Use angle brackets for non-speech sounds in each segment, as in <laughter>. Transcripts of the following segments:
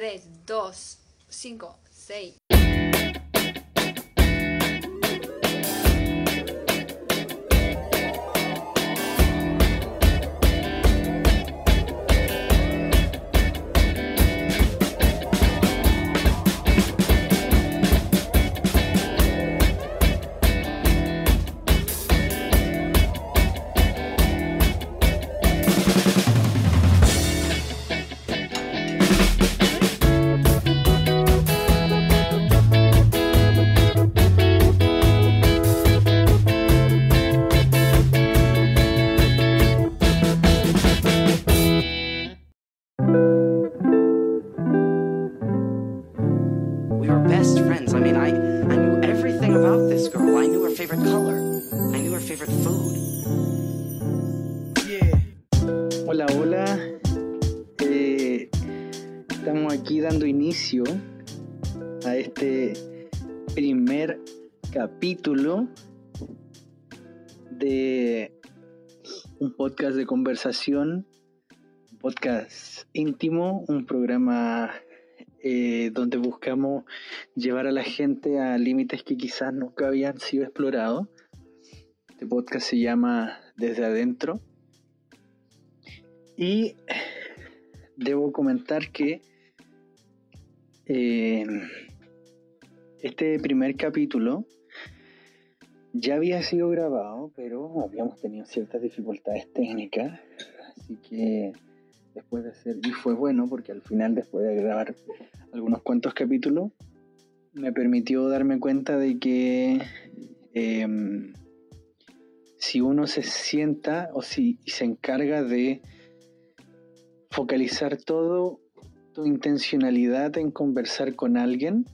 3, 2, 5, 6. Un podcast íntimo, un programa eh, donde buscamos llevar a la gente a límites que quizás nunca habían sido explorados. Este podcast se llama Desde Adentro. Y debo comentar que eh, este primer capítulo ya había sido grabado, pero habíamos tenido ciertas dificultades técnicas, así que después de hacer, y fue bueno porque al final después de grabar algunos cuantos capítulos, me permitió darme cuenta de que em, si uno se sienta o si se encarga de focalizar todo tu intencionalidad en conversar con alguien,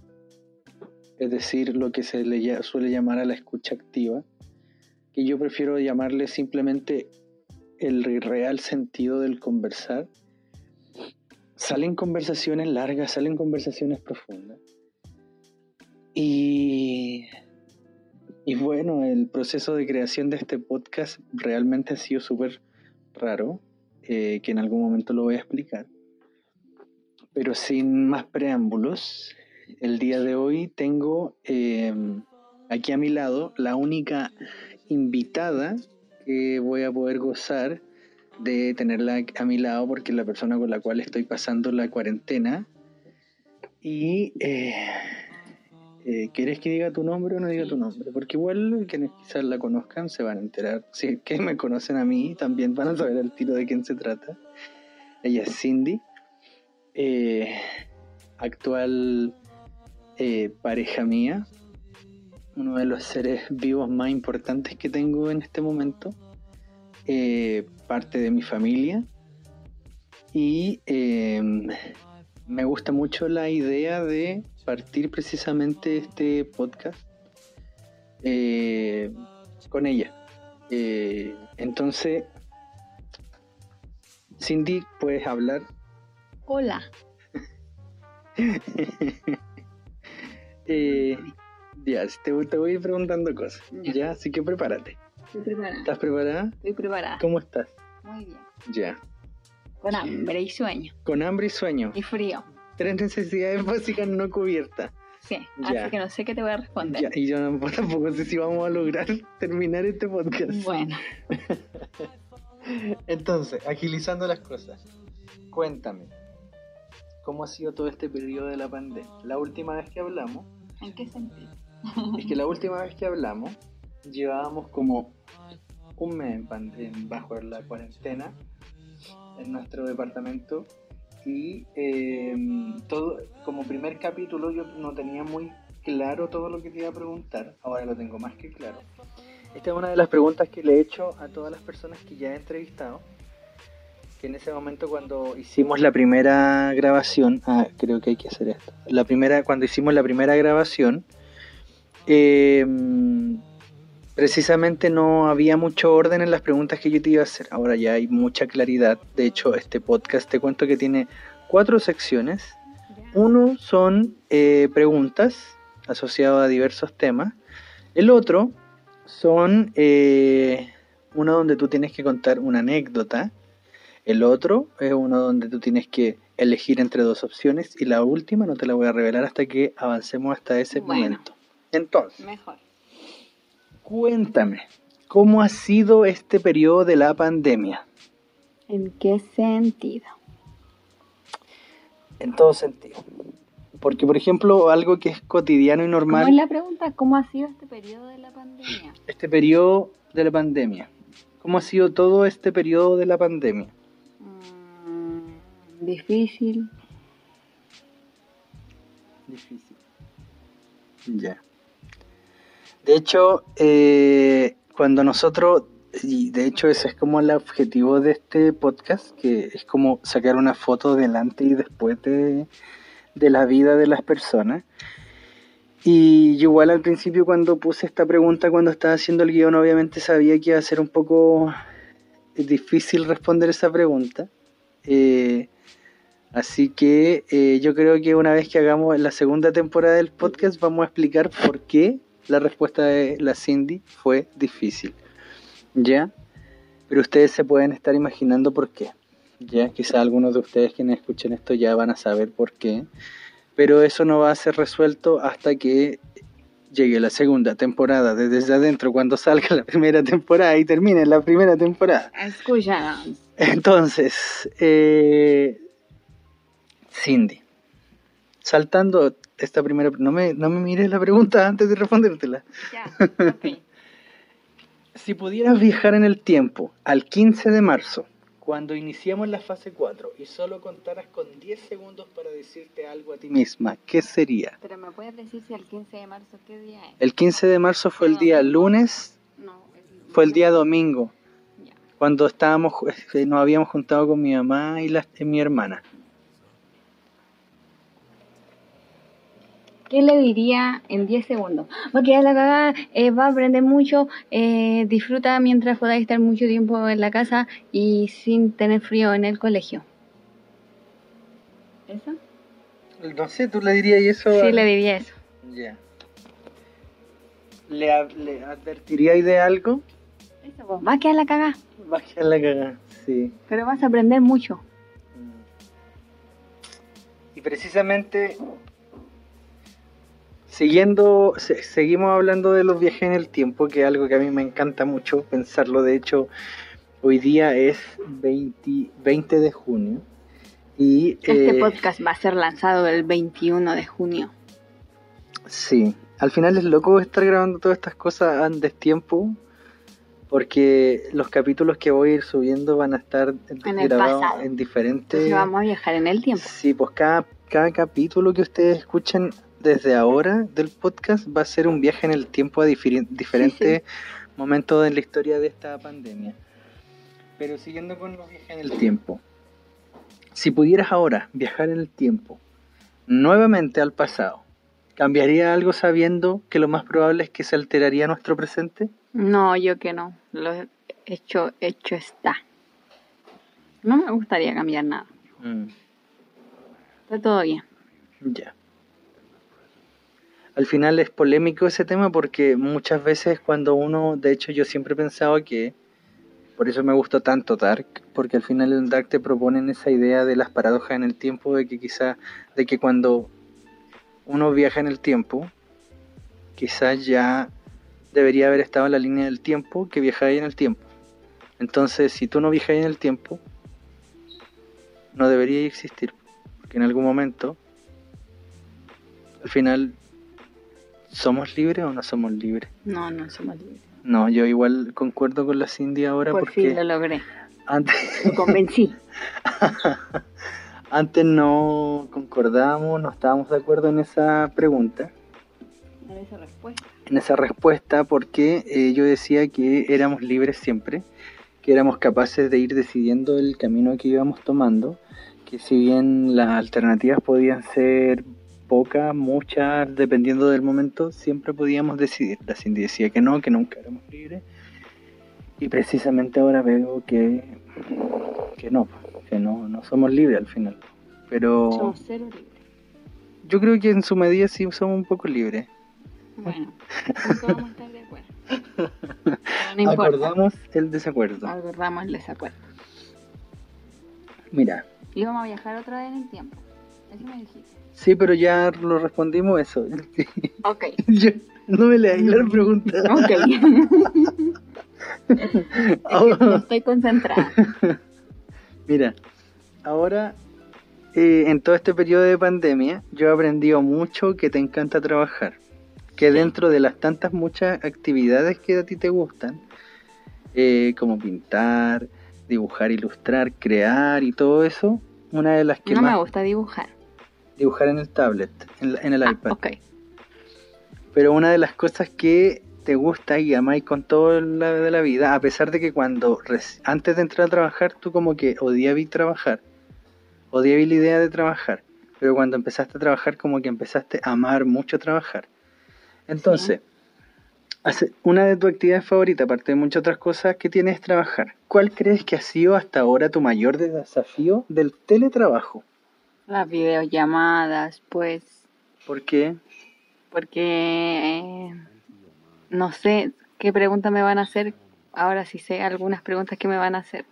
es decir, lo que se le suele llamar a la escucha activa, que yo prefiero llamarle simplemente el real sentido del conversar. Salen conversaciones largas, salen conversaciones profundas. Y, y bueno, el proceso de creación de este podcast realmente ha sido súper raro, eh, que en algún momento lo voy a explicar. Pero sin más preámbulos, el día de hoy tengo eh, aquí a mi lado la única invitada que voy a poder gozar de tenerla a mi lado porque es la persona con la cual estoy pasando la cuarentena. Y eh, eh, ¿quieres que diga tu nombre o no diga tu nombre? Porque igual quienes quizás la conozcan se van a enterar. Si es que me conocen a mí, también van a saber al tiro de quién se trata. Ella es Cindy, eh, actual eh, pareja mía, uno de los seres vivos más importantes que tengo en este momento, eh, parte de mi familia. Y eh, me gusta mucho la idea de partir precisamente este podcast eh, con ella. Eh, entonces, Cindy, puedes hablar. Hola. <laughs> Eh, ya, te, te voy a ir preguntando cosas. Ya. Ya, así que prepárate. Estoy preparada. ¿Estás preparada? Estoy preparada. ¿Cómo estás? Muy bien. Ya. Con hambre y sueño. Con hambre y sueño. Y frío. Tres necesidades básicas no cubiertas. Sí. Ya. Así que no sé qué te voy a responder. Ya, y yo tampoco, <laughs> tampoco sé si vamos a lograr <laughs> terminar este podcast. Bueno. <laughs> Entonces, agilizando las cosas. Cuéntame. ¿Cómo ha sido todo este periodo de la pandemia? La última vez que hablamos, ¿En qué sentido? es que la última vez que hablamos, llevábamos como un mes en bajo la cuarentena en nuestro departamento y eh, todo como primer capítulo yo no tenía muy claro todo lo que te iba a preguntar ahora lo tengo más que claro esta es una de las preguntas que le he hecho a todas las personas que ya he entrevistado que en ese momento cuando hicimos la primera grabación ah creo que hay que hacer esto la primera cuando hicimos la primera grabación eh, precisamente no había mucho orden en las preguntas que yo te iba a hacer. Ahora ya hay mucha claridad. De hecho, este podcast te cuento que tiene cuatro secciones. Uno son eh, preguntas asociadas a diversos temas. El otro son eh, uno donde tú tienes que contar una anécdota. El otro es uno donde tú tienes que elegir entre dos opciones y la última no te la voy a revelar hasta que avancemos hasta ese Bueno. momento. Entonces, Mejor. cuéntame, ¿cómo ha sido este periodo de la pandemia? ¿En qué sentido? En todo sentido. Porque, por ejemplo, algo que es cotidiano y ¿Cómo normal, es la pregunta? ¿Cómo ha sido este periodo de la pandemia? este periodo de la pandemia. ¿Cómo ha sido todo este periodo de la pandemia? Difícil. Difícil. Ya. De hecho, eh, cuando nosotros, y de hecho ese es como el objetivo de este podcast, que es como sacar una foto delante y después de, de la vida de las personas. Y igual al principio cuando puse esta pregunta, cuando estaba haciendo el guion, obviamente sabía que iba a ser un poco difícil responder esa pregunta. Eh, Así que eh, yo creo que una vez que hagamos la segunda temporada del podcast vamos a explicar por qué la respuesta de la Cindy fue difícil. ¿Ya? Pero ustedes se pueden estar imaginando por qué. Ya, quizá algunos de ustedes quienes escuchen esto ya van a saber por qué. Pero eso no va a ser resuelto hasta que llegue la segunda temporada de Desde Adentro, cuando salga la primera temporada y termine la primera temporada. Escúchanos. Entonces, eh, Cindy, saltando esta primera, no me, no me mires la pregunta antes de respondértela. Ya. <laughs> Si pudieras viajar en el tiempo al 15 de marzo, cuando iniciamos la fase 4, y solo contaras con 10 segundos para decirte algo a ti misma, ¿qué sería? Pero me puedes decir si el 15 de marzo qué día es. El 15 de marzo fue el día lunes, No, fue el día domingo, Ya. cuando estábamos, eh, nos habíamos juntado con mi mamá y, la- y mi hermana. ¿Qué le diría en 10 segundos? Va a quedar la cagada, eh, va a aprender mucho, eh, disfruta mientras podáis estar mucho tiempo en la casa y sin tener frío en el colegio. ¿Eso? No sé, ¿tú le dirías eso? Sí, a- le diría eso. Ya. ¿Le, le advertiríais de algo? Eso, pues, va a quedar la cagada, Va a quedar la cagada, sí. pero vas a aprender mucho. Y precisamente, siguiendo, se- seguimos hablando de los viajes en el tiempo, que es algo que a mí me encanta mucho pensarlo. De hecho, hoy día es 20, 20 de junio. Y, Este eh, podcast va a ser lanzado el 21 de junio. Sí, al final es loco estar grabando todas estas cosas a destiempo, porque los capítulos que voy a ir subiendo van a estar En grabados en diferentes... Entonces vamos a viajar en el tiempo. Sí, pues cada, cada capítulo que ustedes escuchen desde ahora del podcast va a ser un viaje en el tiempo a diferentes <laughs> momentos en la historia de esta pandemia. Pero siguiendo con los viajes en el tiempo. Si pudieras ahora viajar en el tiempo nuevamente al pasado, ¿cambiaría algo sabiendo que lo más probable es que se alteraría nuestro presente? No, yo que no. Lo hecho, hecho está. No me gustaría cambiar nada. Mm, Está todo bien. Ya. Al final es polémico ese tema porque muchas veces cuando uno, de hecho yo siempre he pensado que, por eso me gustó tanto Dark, porque al final en Dark te proponen esa idea de las paradojas en el tiempo, de que quizá, de que cuando uno viaja en el tiempo, quizás ya debería haber estado en la línea del tiempo que viajáis en el tiempo. Entonces, si tú no viajas en el tiempo, no debería existir, porque en algún momento, al final, ¿somos libres o no somos libres? No, no somos libres. No, yo igual concuerdo con la Cindy ahora Por porque fin lo logré. antes, Lo convencí. <laughs> antes no concordábamos, no estábamos de acuerdo en esa pregunta, En esa respuesta. en esa respuesta, porque eh, yo decía que éramos libres siempre, que éramos capaces de ir decidiendo el camino que íbamos tomando, que si bien las alternativas podían ser pocas, muchas, dependiendo del momento, siempre podíamos decidir. La Cindy decía que no, que nunca éramos libres. Y precisamente ahora veo que, que no, que no, no somos libres al final. Pero Somos cero libres. yo creo que en su medida sí somos un poco libres. Bueno, nunca vamos a estar de acuerdo. <laughs> No. Acordamos el desacuerdo. Acordamos el desacuerdo. Mira, Y vamos a viajar otra vez en el tiempo. Eso me dijiste. Sí, pero ya lo respondimos eso. <laughs> Ok. Yo- no me leí la pregunta. Ok. <laughs> No estoy concentrada. <laughs> Mira, ahora eh, en todo este periodo de pandemia yo he aprendido mucho que te encanta trabajar. Que dentro de las tantas muchas actividades que a ti te gustan, eh, como pintar, dibujar, ilustrar, crear y todo eso, una de las que No más me gusta dibujar. Dibujar en el tablet, en, la- en el Ah, iPad. ok. Pero una de las cosas que te gusta y amáis con todo la de la vida, a pesar de que cuando antes de entrar a trabajar tú como que odiabas trabajar, odiabas la idea de trabajar, pero cuando empezaste a trabajar como que empezaste a amar mucho trabajar. Entonces, una de tus actividades favoritas, aparte de muchas otras cosas que tienes, es trabajar. ¿Cuál crees que ha sido hasta ahora tu mayor desafío del teletrabajo? Las videollamadas, pues. ¿Por qué? Porque. eh, no sé qué preguntas me van a hacer. Ahora sí sé algunas preguntas que me van a hacer.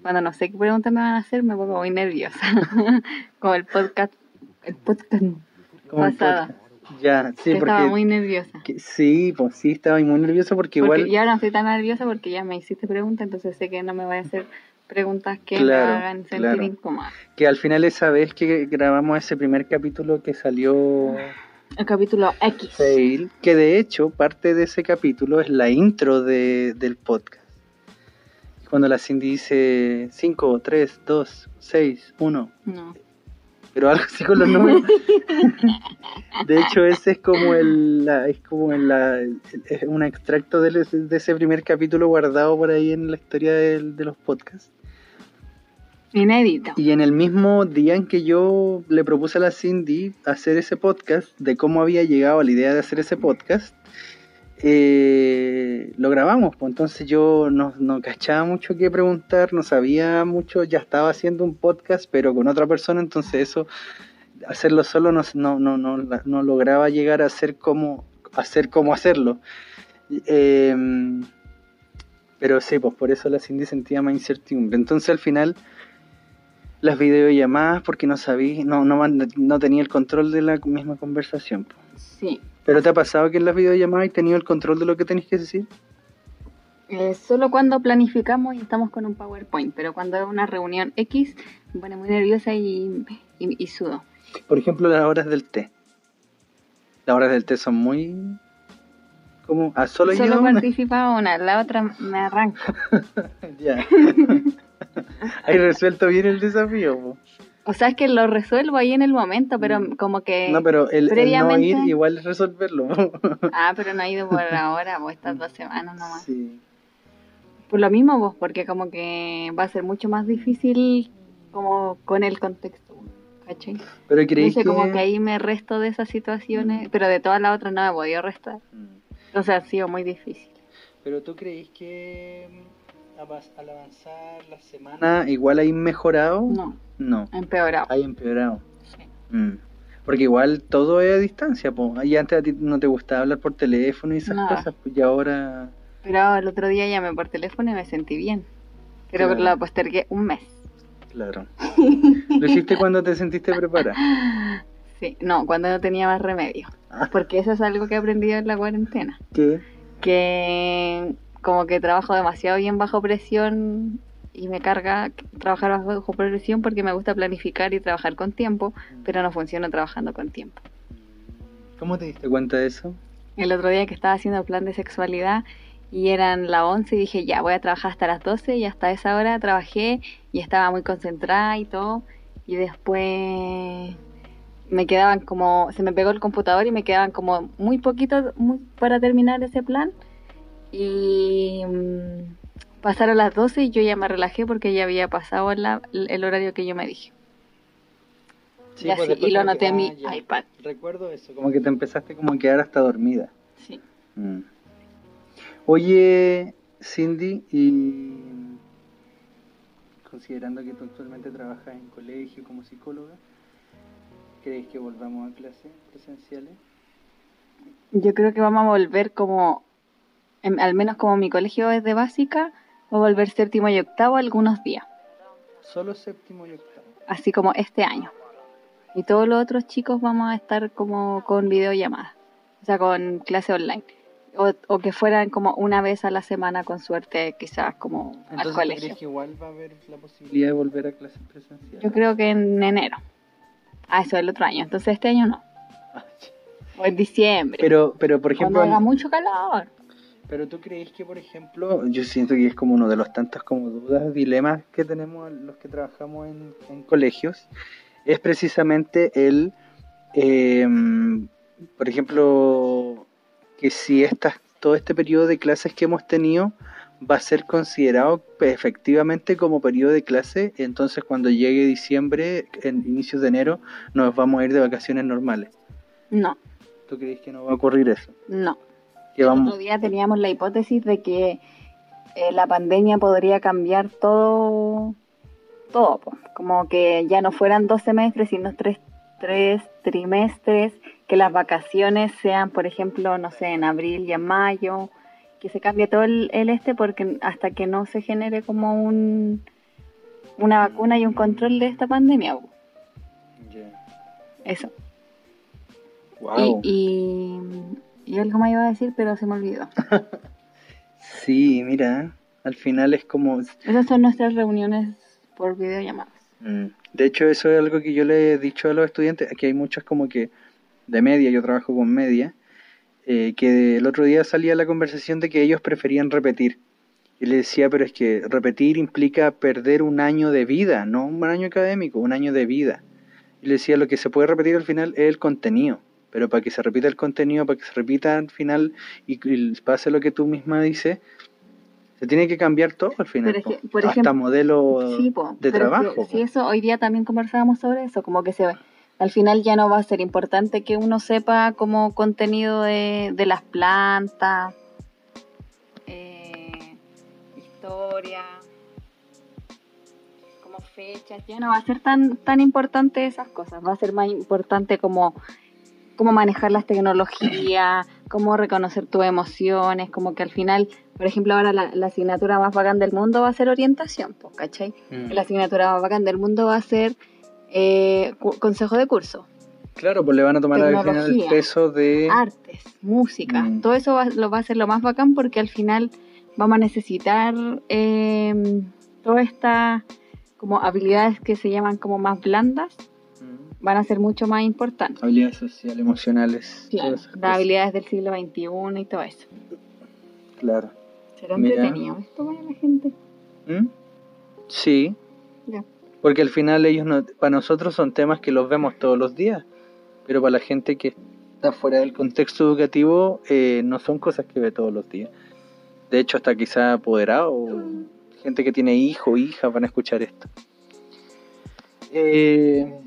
Cuando no sé qué preguntas me van a hacer, me pongo muy nerviosa. <laughs> Como el podcast. El podcast Como el podcast. Ya, sí, que porque... estaba muy nerviosa. Que- sí, pues sí, estaba muy nervioso porque Porque igual... ya ahora no estoy tan nerviosa porque ya me hiciste preguntas, entonces sé que no me voy a hacer preguntas que Claro, me hagan sentir claro. incómoda. Que al final esa vez que grabamos ese primer capítulo que salió El capítulo X. Fail, que de hecho parte de ese capítulo es la intro de, del podcast. Cuando la Cindy dice 5, 3, 2, 6, 1, No. pero algo así con los números. <laughs> De hecho, ese es como el, la- es como el- la- es un extracto de, ese primer capítulo guardado por ahí en la historia del- de los podcasts. Y en el mismo día en que yo le propuse a la Cindy hacer ese podcast, de cómo había llegado a la idea de hacer ese podcast, eh, lo grabamos. Pues entonces yo no, no cachaba mucho qué preguntar, no sabía mucho, ya estaba haciendo un podcast, pero con otra persona, entonces eso, hacerlo solo no, no, no, no, no lograba llegar a hacer como, hacer como hacerlo. Eh, pero sí, pues por eso la Cindy sentía más incertidumbre. Entonces al final las videollamadas porque no sabía, no, no, no tenía el control de la misma conversación. po. Sí. ¿Pero te ha pasado que en las videollamadas has tenido el control de lo que tenés que decir? Eh, solo cuando planificamos y estamos con un PowerPoint, pero cuando es una reunión X me pone muy nerviosa y, y, y sudo. Por ejemplo, las horas del té. Las horas del té son muy... como ¿Ah, solo, Solo una? participaba una, la otra me arranca. <laughs> ya. <laughs> <laughs> Hay resuelto bien el desafío. po. O sea, es que lo resuelvo ahí en el momento, pero como que... Mm. No, pero el, el no ir igual es resolverlo. <laughs> Ah, pero no he ido por ahora, o estas dos semanas nomás. sí. Por lo mismo vos, porque como que va a ser mucho más difícil como con el contexto, ¿cachai? Pero creéis que... como que ahí me resto de esas situaciones, pero de todas las otras no me he podido restar. Mm. Entonces ha sido muy difícil. Pero tú creéis que mm, al avanzar la semana igual hay mejorado? No, No, empeorado. hay empeorado. Sí. Mm. Porque igual todo es a distancia, po. Y antes a ti no te gustaba hablar por teléfono y esas Nada. cosas, pues y ahora... Pero el otro día llamé por teléfono y me sentí bien. Creo que Claro. lo postergué un mes. Claro. <laughs> Lo hiciste cuando te sentiste preparada. Sí, no, cuando no tenía más remedio. Ah. Porque eso es algo que he aprendido en la cuarentena. ¿Qué? Que como que trabajo demasiado bien bajo presión y me carga trabajar bajo presión porque me gusta planificar y trabajar con tiempo, pero no funciona trabajando con tiempo. ¿Cómo te diste cuenta de eso? El otro día que estaba haciendo el plan de sexualidad y eran las 11 y dije, ya voy a trabajar hasta las 12 y hasta esa hora trabajé y estaba muy concentrada y todo. Y después me quedaban como, se me pegó el computador y me quedaban como muy poquitos muy- para terminar ese plan. Y mm, pasaron las 12 y yo ya me relajé porque ya había pasado la- el horario que yo me dije. Y así, pues después y lo anoté en mi ya. iPad. Recuerdo eso, como que te empezaste como a quedar hasta dormida. Sí. Mm. Oye, Cindy, y considerando que tú actualmente trabajas en colegio como psicóloga, ¿crees que volvamos a clases presenciales? Yo creo que vamos a volver como, al menos como mi colegio es de básica, va a volver séptimo y octavo algunos días. Solo séptimo y octavo. así como este año. Y todos los otros chicos vamos a estar como con videollamadas, o sea, con clase online. O, o que fueran como una vez a la semana con suerte, quizás como al Entonces, ¿tú colegio. crees que igual va a haber la posibilidad de volver a clases presenciales? Yo creo que en enero. Ah, eso el otro año. Entonces este año no. O en diciembre. Pero, pero por ejemplo, cuando haga mucho calor. Pero tú crees que, por ejemplo, yo siento que es como uno de los tantos como dudas, dilemas que tenemos los que trabajamos en, en colegios, es precisamente el, eh, por ejemplo, que si estas, todo este periodo de clases que hemos tenido va a ser considerado efectivamente como periodo de clase, entonces cuando llegue diciembre, en inicios de enero, nos vamos a ir de vacaciones normales. No, ¿Tú crees que no va a ocurrir eso? no. Que El vamos... otro día teníamos la hipótesis de que eh, la pandemia podría cambiar todo, todo, como que ya no fueran dos semestres, sino tres, tres trimestres, que las vacaciones sean, por ejemplo, no sé, en abril y en mayo, que se cambie todo el, el este, porque hasta que no se genere como un una vacuna y un control de esta pandemia, po. eso. Wow. Y, y, y algo me iba a decir, pero se me olvidó. <laughs> Sí, mira, al final es como... Esas son nuestras reuniones por videollamadas. Mm, De hecho, eso es algo que yo le he dicho a los estudiantes, aquí hay muchos como que de media, yo trabajo con media, eh, que el otro día salía la conversación de que ellos preferían repetir. Y le decía, pero es que repetir implica perder un año de vida, no un año académico, un año de vida. Y le decía, lo que se puede repetir al final es el contenido, pero para que se repita el contenido, para que se repita al final y, y pase lo que tú misma dices, se tiene que cambiar todo al final. Por Hasta ejemplo, modelo Sí, po, de trabajo. Sí, po. eso, hoy día también conversábamos sobre eso, como que se al final ya no va a ser importante que uno sepa como contenido de, de las plantas, eh, historia, como fechas, ya no va a ser tan, tan importante esas cosas, va a ser más importante como cómo manejar las tecnologías, cómo reconocer tus emociones, como que al final, por ejemplo, ahora la, la asignatura más bacán del mundo va a ser orientación, ¿cachai? Mm. La asignatura más bacán del mundo va a ser eh, consejo de curso, Claro, pues le van a tomar al final el peso de... artes, música, Mm. todo eso va, lo va a ser lo más bacán porque al final vamos a necesitar eh, todas estas como habilidades que se llaman como más blandas. Van a ser mucho más importantes. Habilidades sociales, emocionales. Claro, las habilidades del siglo XXI y todo eso. Claro. ¿Será Mira. entretenido esto para la gente? ¿Mm? Sí, Ya. porque al final ellos no, para nosotros son temas que los vemos todos los días, pero para la gente que está fuera del contexto educativo eh, no son cosas que ve todos los días. De hecho, hasta quizá apoderado, gente que tiene hijo o hija van a escuchar esto. Eh,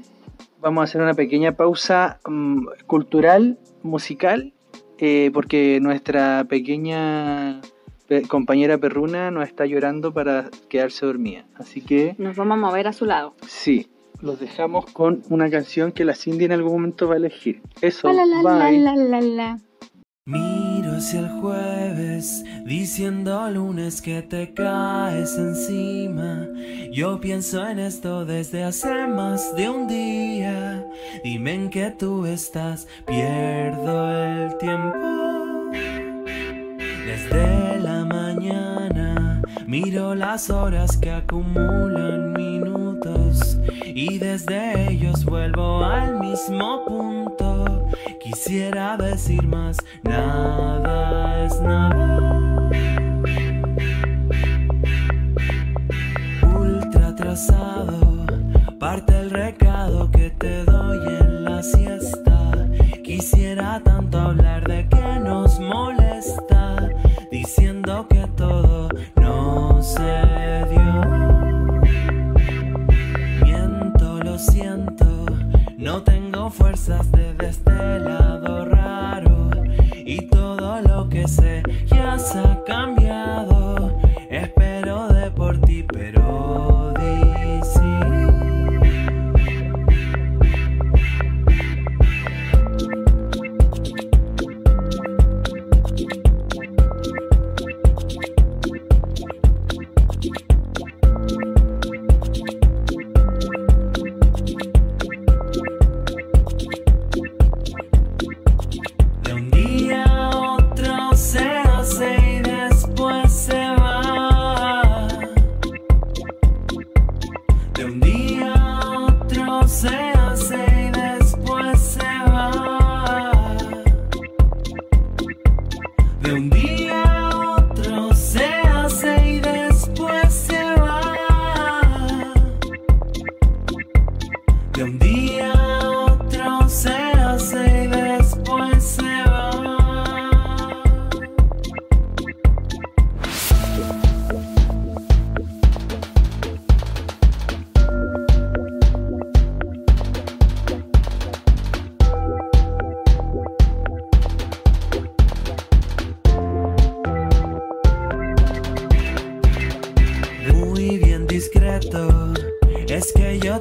vamos a hacer una pequeña pausa mm, cultural, musical, eh, porque nuestra pequeña pe- compañera perruna nos está llorando para quedarse dormida. Así que Nos vamos a mover a su lado. sí, los dejamos con una canción que la Cindy en algún momento va a elegir. Eso, La, la, la, bye. la, la, la. Miro hacia el jueves, diciendo lunes que te caes encima. Yo pienso en esto desde hace más de un día. Dime en qué tú estás, pierdo el tiempo. Desde la mañana miro las horas que acumulan minutos y desde ellos vuelvo al mismo punto. Quisiera decir más, nada es nada. Ultra atrasado, Es que yo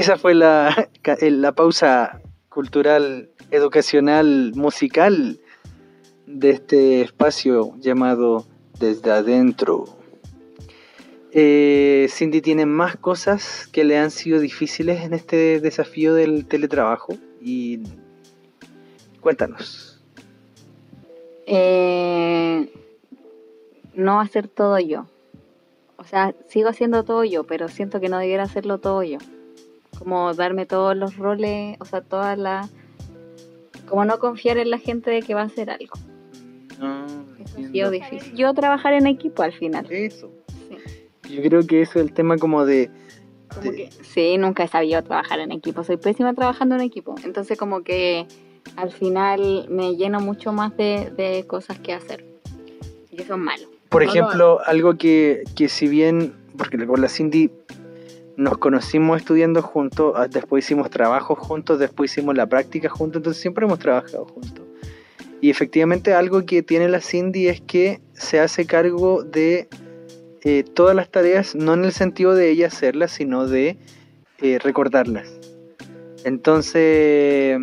Esa fue la, eh, la pausa cultural, educacional, musical de este espacio llamado Desde Adentro. Eh, Cindy, ¿tiene más cosas que le han sido difíciles en este desafío del teletrabajo? Y cuéntanos. Eh, no hacer todo yo. O sea, sigo haciendo todo yo, pero siento que no debiera hacerlo todo yo. Como darme todos los roles, o sea, todas las... Como no confiar en la gente de que va a hacer algo. No, Eso ha sido difícil. Yo trabajar en equipo al final. Eso. Sí. Yo creo que eso es el tema como de... Como de- que- sí, nunca he sabido trabajar en equipo. Soy pésima trabajando en equipo. Entonces como que al final me lleno mucho más de, de cosas que hacer. Y eso es malo. Por No ejemplo, algo que, que si bien, porque con la Cindy nos conocimos estudiando juntos, ah, después hicimos trabajos juntos, después hicimos la práctica juntos, entonces siempre hemos trabajado juntos. Y efectivamente algo que tiene la Cindy es que se hace cargo de eh, todas las tareas, no en el sentido de ella hacerlas, sino de eh, recordarlas. Entonces,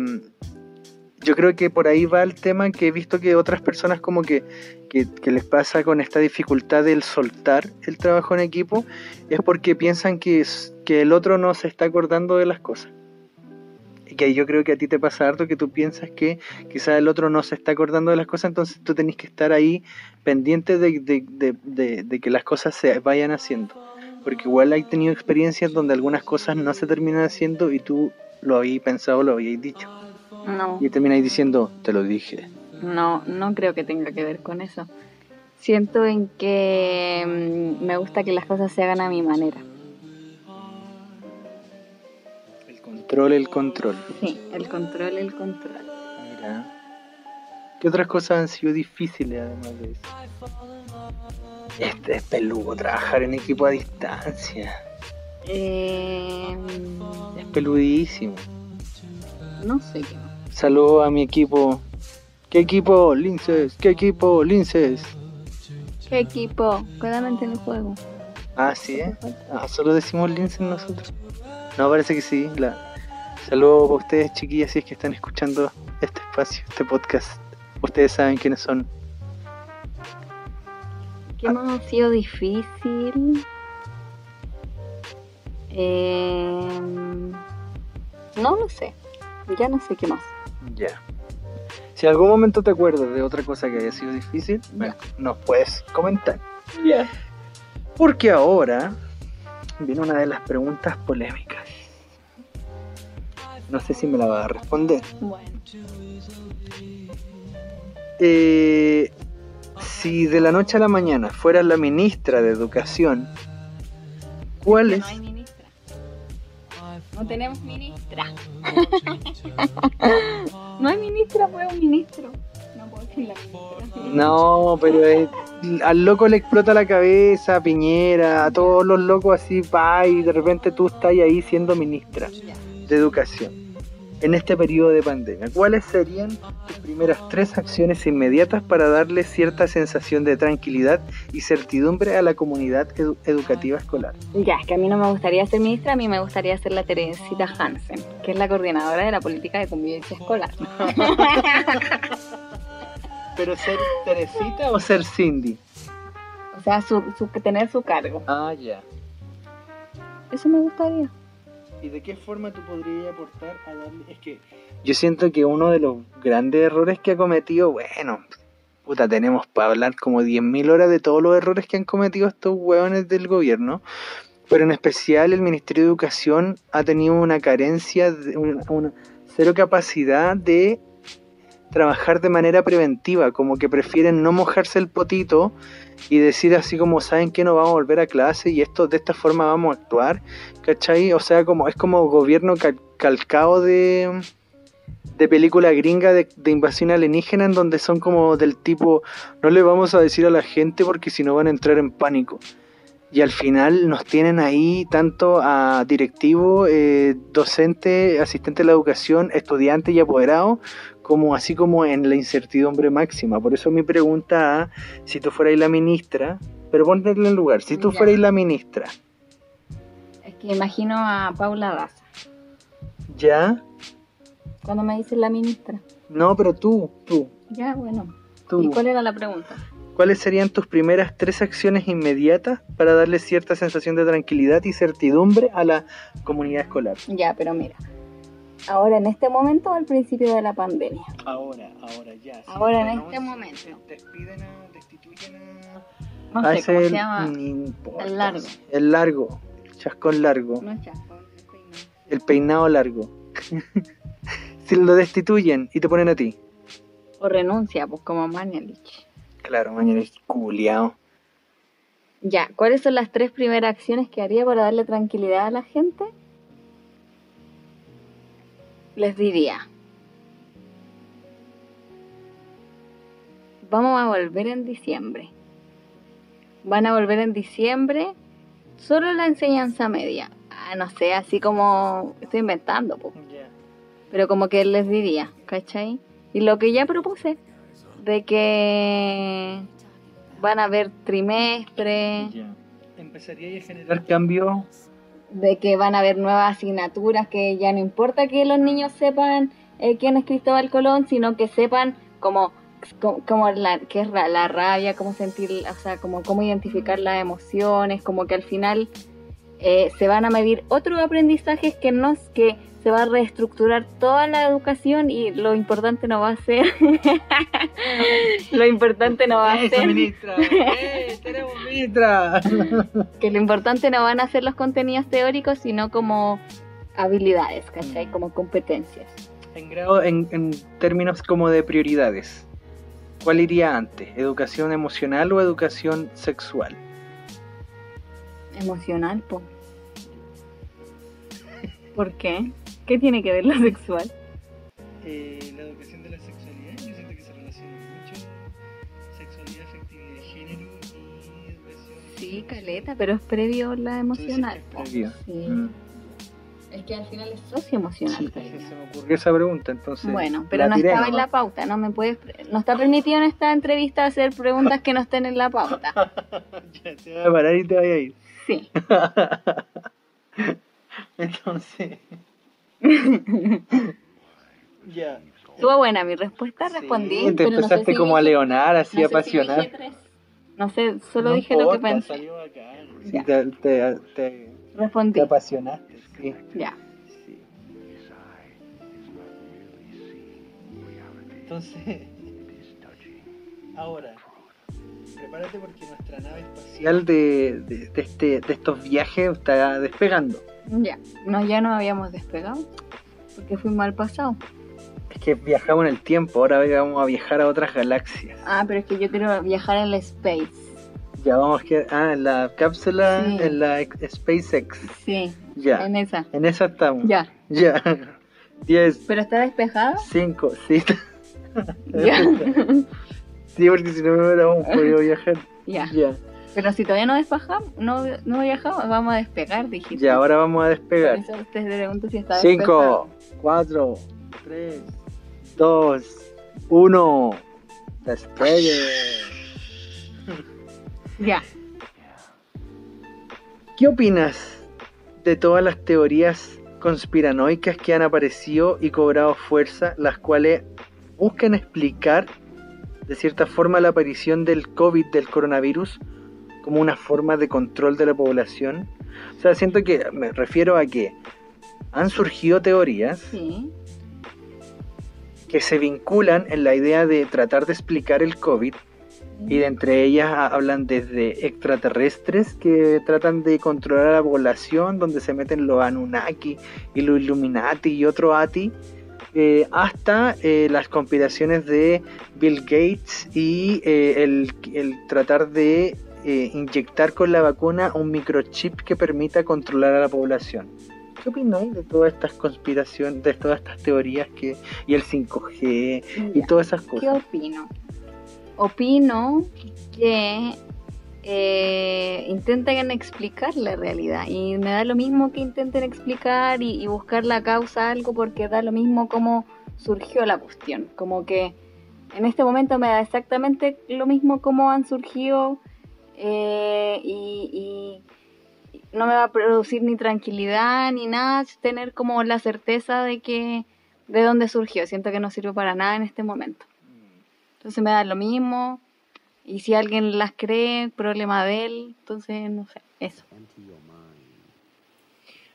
yo creo que por ahí va el tema que he visto que otras personas como que, que, les pasa con esta dificultad del soltar el trabajo en equipo, es porque piensan que, que el otro no se está acordando de las cosas. Y que ahí yo creo que a ti te pasa harto que tú piensas que quizás el otro no se está acordando de las cosas, entonces tú tenés que estar ahí pendiente de- de- de- de que las cosas se vayan haciendo. Porque igual hay tenido experiencias donde algunas cosas no se terminan haciendo y tú lo habías pensado, lo habías dicho. No, Y termináis diciendo, te lo dije. no, no creo que tenga que ver con eso. Siento en que mm, me gusta que las cosas se hagan a mi manera. El control, el control. Sí, el control, el control. Mira. ¿Qué otras cosas han sido difíciles además de eso? Este es peludo, trabajar en equipo a distancia. Eh, Es peludísimo. no sé qué más. Saludo a mi equipo. ¿Qué equipo? Linces. ¿Qué equipo? Linces. ¿Qué equipo? Claramente en el juego. Ah, sí, ¿eh? Ah, solo decimos Linces nosotros. No, parece que sí. La... Saludo para ustedes, chiquillas, si es que están escuchando este espacio, este podcast. Ustedes saben quiénes son. ¿Qué más ha sido difícil? Eh, no lo sé. Ya no sé qué más. Ya. Si en algún momento te acuerdas de otra cosa que haya sido difícil, nos puedes comentar. Ya. Porque ahora viene una de las preguntas polémicas. No sé si me la va a responder. Bueno. Eh, si de la noche a la mañana fueras la ministra de Educación, ¿cuál es? No tenemos ministra. <laughs> no hay ministra, pues un ministro. No puedo decir la ministra. No, pero es- al loco le explota la cabeza, a Piñera, a todos los locos así, pa, y de repente tú estás ahí siendo ministra de Educación. En este periodo de pandemia, ¿cuáles serían tus primeras tres acciones inmediatas para darle cierta sensación de tranquilidad y certidumbre a la comunidad edu- educativa escolar? Ya, es que a mí no me gustaría ser ministra, a mí me gustaría ser la Teresita Hansen, que es la coordinadora de la política de convivencia escolar. <laughs> ¿Pero ser Teresita o ser Cindy? O sea, su, su- tener su cargo. Ah, ya. Eso me gustaría. ¿Y de qué forma tú podrías aportar a darle.? Es que. Yo siento que uno de los grandes errores que ha cometido, bueno, puta, tenemos para hablar como 10.000 horas de todos los errores que han cometido estos hueones del gobierno, pero en especial el Ministerio de Educación ha tenido una carencia, una, una cero capacidad de trabajar de manera preventiva, como que prefieren no mojarse el potito y decir así como saben que no vamos a volver a clase y esto de esta forma vamos a actuar, ¿cachai? O sea, como es como gobierno cal- calcado de, de película gringa de, de invasión alienígena en donde son como del tipo no le vamos a decir a la gente porque si no van a entrar en pánico. Y al final nos tienen ahí tanto a directivo, eh, docente, asistente de la educación, estudiante y apoderado, como así como en la incertidumbre máxima. Por eso mi pregunta a si tú fueras la ministra, pero ponte en lugar, si tú fueras la ministra, Es que imagino a Paula Daza. ¿ya? Cuando me dicen la ministra. No, pero tú, tú, Ya, bueno. tú. ¿Y cuál era la pregunta? ¿Cuáles serían tus primeras tres acciones inmediatas para darle cierta sensación de tranquilidad y certidumbre a la comunidad escolar? Ya, pero mira. Ahora en este momento o al principio de la pandemia. Ahora, ahora ya. Ahora, en este momento. Despiden a, destituyen a... No sé cómo se llama. el largo. El largo, el chascón largo, No es chasco, es peinado. el peinado largo. <laughs> si lo destituyen y te ponen a ti. O renuncia, pues como Manelich. Claro, mañana es culiao. Ya, ¿cuáles son las tres primeras acciones que haría para darle tranquilidad a la gente? Les diría, vamos a volver en diciembre. Van a volver en diciembre solo la enseñanza media. Ah, no sé, así como estoy inventando, po. pero como que les diría, ¿cachai? Y lo que ya propuse, de que van a haber trimestres, Ya. Empezaría a generar cambio. De que van a haber nuevas asignaturas, que ya no importa que los niños sepan eh, quién es Cristóbal Colón, sino que sepan como, como, como la, qué es ra- la rabia, cómo sentir, o sea, como cómo identificar las emociones, como que al final eh, se van a medir otros aprendizajes que no es que se va a reestructurar toda la educación y lo importante no va a ser <laughs> lo importante no va a ¡Eso, ser ministra! <laughs> ¡Eh, tenemos ministra! que lo importante no van a ser los contenidos teóricos, sino como habilidades, ¿cachai? Mm. Como competencias. En, grado, en, en términos como de prioridades, ¿cuál iría antes? ¿Educación emocional o educación sexual? Emocional, po. ¿Por qué? ¿Qué tiene que ver lo sexual? Eh, la educación de la sexualidad, yo siento que se relaciona mucho sexualidad, afectividad de género y educación. Sí, caleta, pero es previo la emocional. Previo. Sí. Mm. Es que al final es socioemocional. Sí, caleta. se me ocurrió esa pregunta, entonces. Bueno, pero no tiré estaba en la pauta, no me puedes, no está permitido en esta entrevista hacer preguntas que no estén en la pauta. <laughs> ya te voy a parar y te voy a ir. Sí. <laughs> Entonces. <laughs> ya. Estuvo buena mi respuesta, Sí, respondí. te pero no sé empezaste si como a leonar, así no sé si. No sé, solo No dije lo que importa, pensé. salió bacán. Sí, te, te, te, Respondí. te apasionaste, sí. Ya. sí. Entonces, <laughs> ahora, prepárate porque nuestra nave espacial de, de, de este, de estos viajes está despegando. Ya. No, ya no habíamos despegado. Porque fuimos al pasado. Es que viajamos en el tiempo, ahora vamos a viajar a otras galaxias. Ah, pero es que yo quiero viajar en el space. Ya vamos que ah, en la cápsula, Sí. en la ex- SpaceX. Sí, Ya. en esa. En esa estamos. Ya. Ya. 10, ¿Pero está despejado? 5, sí. Ya. <laughs> Sí, porque si no no hubiéramos podido viajar. ya. Ya. Pero si todavía no despejamos, no, no viajamos, vamos a despegar, dijiste. Ya, ahora vamos a Por despegar. eso te pregunto si está despejado. 5, 4, 3, 2, 1. Despegue. Ya. ¿Qué opinas de todas las teorías conspiranoicas que han aparecido y cobrado fuerza, las cuales buscan explicar de cierta forma la aparición del COVID, del coronavirus, como una forma de control de la población? O sea, siento que me refiero a que han surgido teorías Sí. que se vinculan en la idea de tratar de explicar el COVID y de entre ellas ha- hablan desde extraterrestres que tratan de controlar a la población, donde se meten los Anunnaki y los Illuminati y otro Ati, eh, hasta eh, las conspiraciones de Bill Gates y eh, el, el tratar de eh, inyectar con la vacuna un microchip que permita controlar a la población. ¿Qué opináis de todas estas conspiraciones, de todas estas teorías que y el 5G y todas esas ¿Qué cosas? opino? Opino que eh, intenten explicar la realidad y me da lo mismo que intenten explicar y, y buscar la causa a algo porque da lo mismo cómo surgió la cuestión. Como que en este momento me da exactamente lo mismo cómo han surgido eh, y, no me va a producir ni tranquilidad ni nada tener como la certeza de que de dónde surgió. Siento que no sirve para nada en este momento. Entonces me da lo mismo. Y si alguien las cree, problema de él. Entonces, no sé, eso.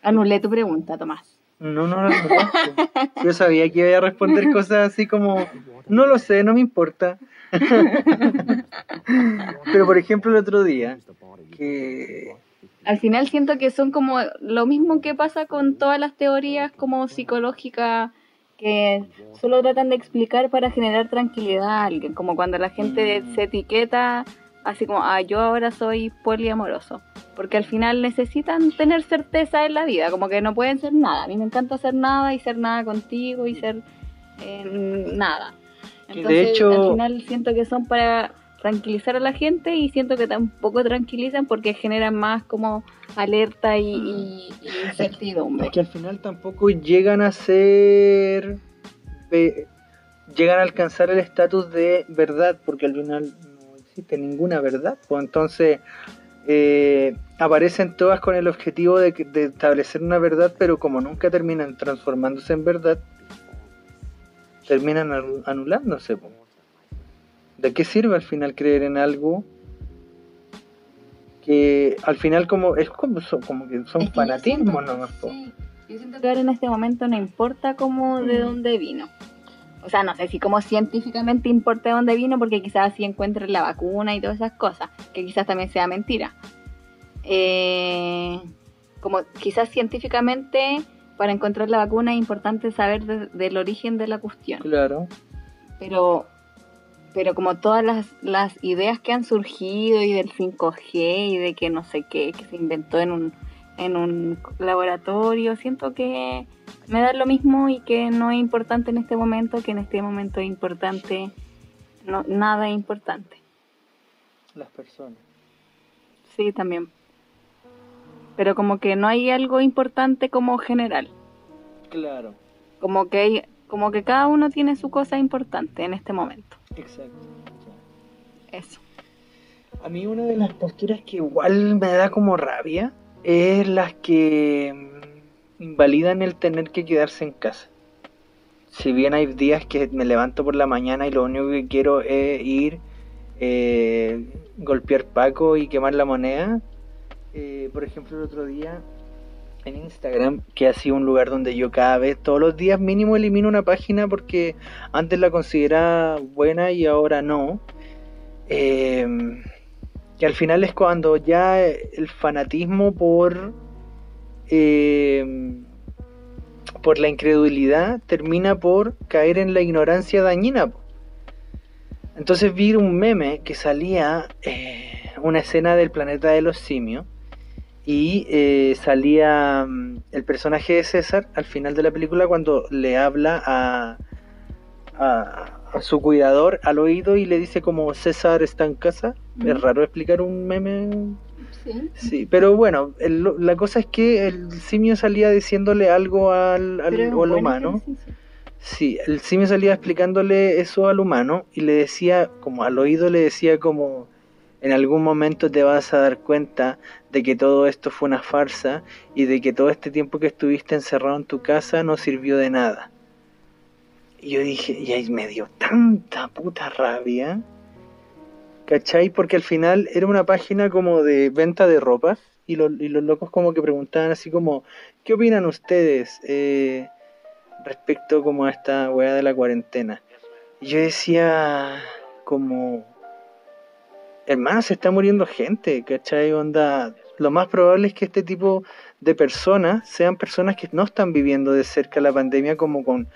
Anulé tu pregunta, Tomás. No, no, no, no. Yo sabía que iba a responder cosas así como, no lo sé, no me importa. Pero por ejemplo el otro día, que Al final siento que son como lo mismo que pasa con todas las teorías como psicológicas que solo tratan de explicar para generar tranquilidad a alguien, como cuando la gente se etiqueta así como, ah, yo ahora soy poliamoroso, porque al final necesitan tener certeza en la vida, como que no pueden ser nada. A mí me encanta ser nada y ser nada contigo y ser eh, nada. Que de Entonces, hecho- al final siento que son para tranquilizar a la gente y siento que tampoco tranquilizan porque generan más como alerta y, y- y incertidumbre. es que al final tampoco llegan a ser, llegan a alcanzar el estatus de verdad, porque al final no existe ninguna verdad. Pues entonces eh, aparecen todas con el objetivo de, que- de establecer una verdad, pero como nunca terminan transformándose en verdad, terminan anu- anulándose. ¿De qué sirve al final creer en algo que al final como es como, son, como que son Es que fanatismos nomás? sí, yo siento que ahora en este momento no importa cómo de dónde vino. O sea, no sé si como científicamente importa de dónde vino, porque quizás si encuentren la vacuna y todas esas cosas, que quizás también sea mentira. Eh, como quizás científicamente para encontrar la vacuna es importante saber de- del origen de la cuestión. Claro. pero pero como todas las, las ideas que han surgido y del 5G y de que no sé qué, que se inventó en un, en un laboratorio, siento que me da lo mismo y que no es importante en este momento, que en este momento es importante, no, nada es importante. Las personas. Sí, también. Pero como que no hay algo importante como general, Claro. como que hay, como que cada uno tiene su cosa importante en este momento. Exacto. Eso. A mí una de las posturas que igual me da como rabia es las que mm, invalidan el tener que quedarse en casa. Si bien hay días que me levanto por la mañana y lo único que quiero es ir, eh, golpear Paco y quemar la moneda. Eh, por ejemplo, el otro día en Instagram, que ha sido un lugar donde yo cada vez, todos los días mínimo elimino una página porque antes la consideraba buena y ahora no. Eh, que al final es cuando ya el fanatismo por eh, por la incredulidad termina por caer en la ignorancia dañina. Entonces vi un meme que salía eh, una escena del planeta de los simios y eh, salía mm, el personaje de César al final de la película cuando le habla a, a, a su cuidador al oído y le dice como César está en casa. Es raro explicar un meme Sí. Sí, pero bueno, el- la cosa es que el simio salía diciéndole algo al, al- humano. Sí, el simio salía explicándole eso al humano y le decía, como al oído le decía como, en algún momento te vas a dar cuenta de que todo esto fue una farsa y de que todo este tiempo que estuviste encerrado en tu casa no sirvió de nada. Y yo dije, y ahí me dio tanta puta rabia. ¿Cachai? Porque al final era una página como de venta de ropas y, los- y los locos como que preguntaban así como, ¿qué opinan ustedes eh, respecto como a esta weá de la cuarentena? Y yo decía como, hermano, se está muriendo gente, ¿cachai? Onda, lo más probable es que este tipo de personas sean personas que no están viviendo de cerca la pandemia como con,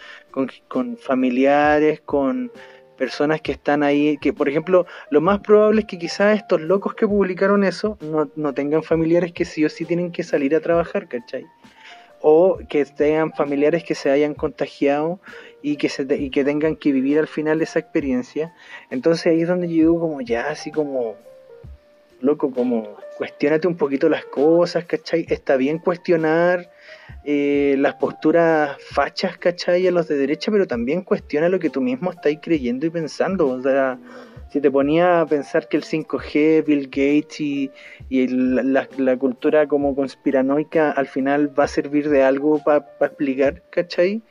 con, familiares, con personas que están ahí, que por ejemplo, lo más probable es que quizás estos locos que publicaron eso no, no tengan familiares que sí o sí tienen que salir a trabajar, ¿cachai? O que tengan familiares que se hayan contagiado y que, se, y que tengan que vivir al final esa experiencia. Entonces ahí es donde yo digo como ya, así como, loco, como cuestionate un poquito las cosas, ¿cachai? Está bien cuestionar eh, las posturas fachas, ¿cachai? A los de derecha, pero también cuestiona lo que tú mismo estás creyendo y pensando. O sea, si te ponía a pensar que el 5G, Bill Gates y, y la, la cultura como conspiranoica al final va a servir de algo para explicar, ¿cachai?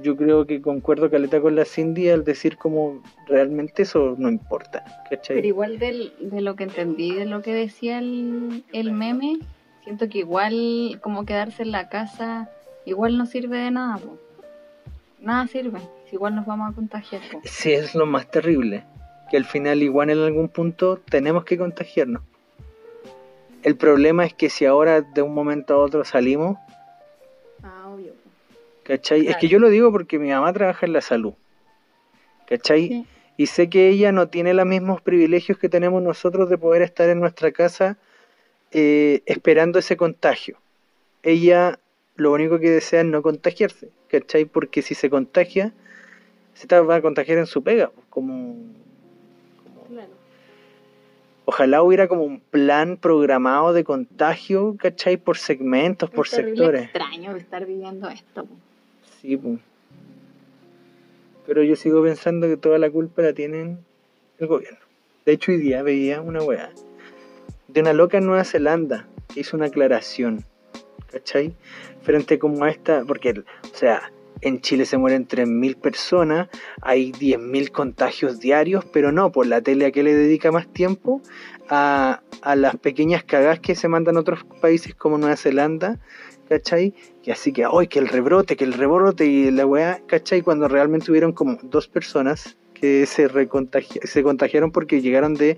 Yo creo que concuerdo caleta con la Cindy al decir como realmente eso no importa, ¿cachai? Pero igual del- de lo que entendí, de lo que decía el, el meme, siento que igual como quedarse en la casa, igual no sirve de nada. po. Nada sirve, si igual nos vamos a contagiar. po. Sí, es lo más terrible. Que al final, igual en algún punto, tenemos que contagiarnos. El problema es que si ahora de un momento a otro salimos, Ah, obvio. ¿cachai? Es que yo lo digo porque mi mamá trabaja en la salud, ¿cachai? Sí. Y sé que ella no tiene los mismos privilegios que tenemos nosotros de poder estar en nuestra casa eh, esperando ese contagio. Ella lo único que desea es no contagiarse, ¿cachai? Porque si se contagia, se va a contagiar en su pega, pues, como. Ojalá hubiera como un plan programado de contagio, ¿cachai? Por segmentos, por Es sectores. extraño estar viviendo esto. Sí, pues. Pero yo sigo pensando que toda la culpa la tienen el gobierno. De hecho, hoy día veía una weá de una loca en Nueva Zelanda que hizo una aclaración, ¿cachai? Frente como a esta, porque, o sea, en Chile se mueren 3.000 personas, hay 10.000 contagios diarios, pero no, por la tele a qué le dedica más tiempo a, a las pequeñas cagadas que se mandan a otros países como Nueva Zelanda, ¿cachai? Y así que, ¡ay, que el rebrote, que el rebrote y la weá, ¿cachai? Cuando realmente hubieron como dos personas que se, recontagi- se contagiaron porque llegaron de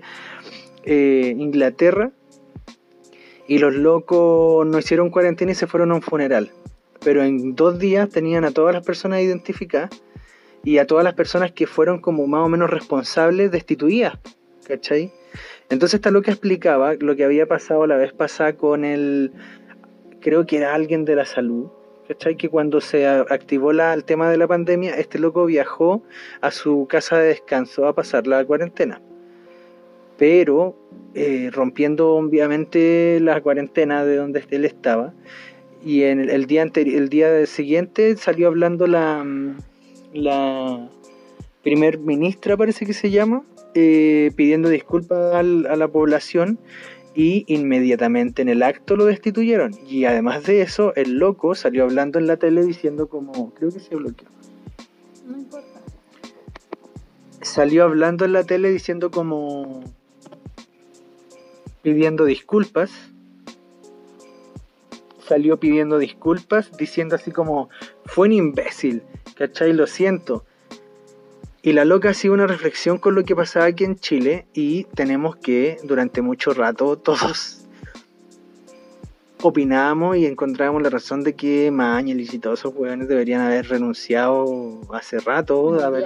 eh, Inglaterra y los locos no hicieron cuarentena y se fueron a un funeral. Pero en dos días tenían a todas las personas identificadas y a todas las personas que fueron como más o menos responsables destituidas, ¿cachai? Entonces esta loca explicaba lo que había pasado la vez pasada con el, creo que era alguien de la salud, ¿cachai? Que cuando se activó el tema de la pandemia, este loco viajó a su casa de descanso a pasar la cuarentena. Pero eh, rompiendo obviamente la cuarentena de donde él estaba. Y en el, el día anteri- el día siguiente salió hablando la, la primer ministra, parece que se llama, eh, pidiendo disculpas al- a la población y inmediatamente en el acto lo destituyeron. Y además de eso, el loco salió hablando en la tele diciendo como, creo que se bloqueó. No importa. Salió hablando en la tele diciendo como, pidiendo disculpas. Salió pidiendo disculpas, diciendo así como, fue un imbécil, ¿cachai? Lo siento. Y la loca hacía una reflexión con lo que pasaba aquí en Chile y tenemos que durante mucho rato todos opinamos y encontramos la razón de que Mañelis y todos esos hueones deberían haber renunciado hace rato, de haber-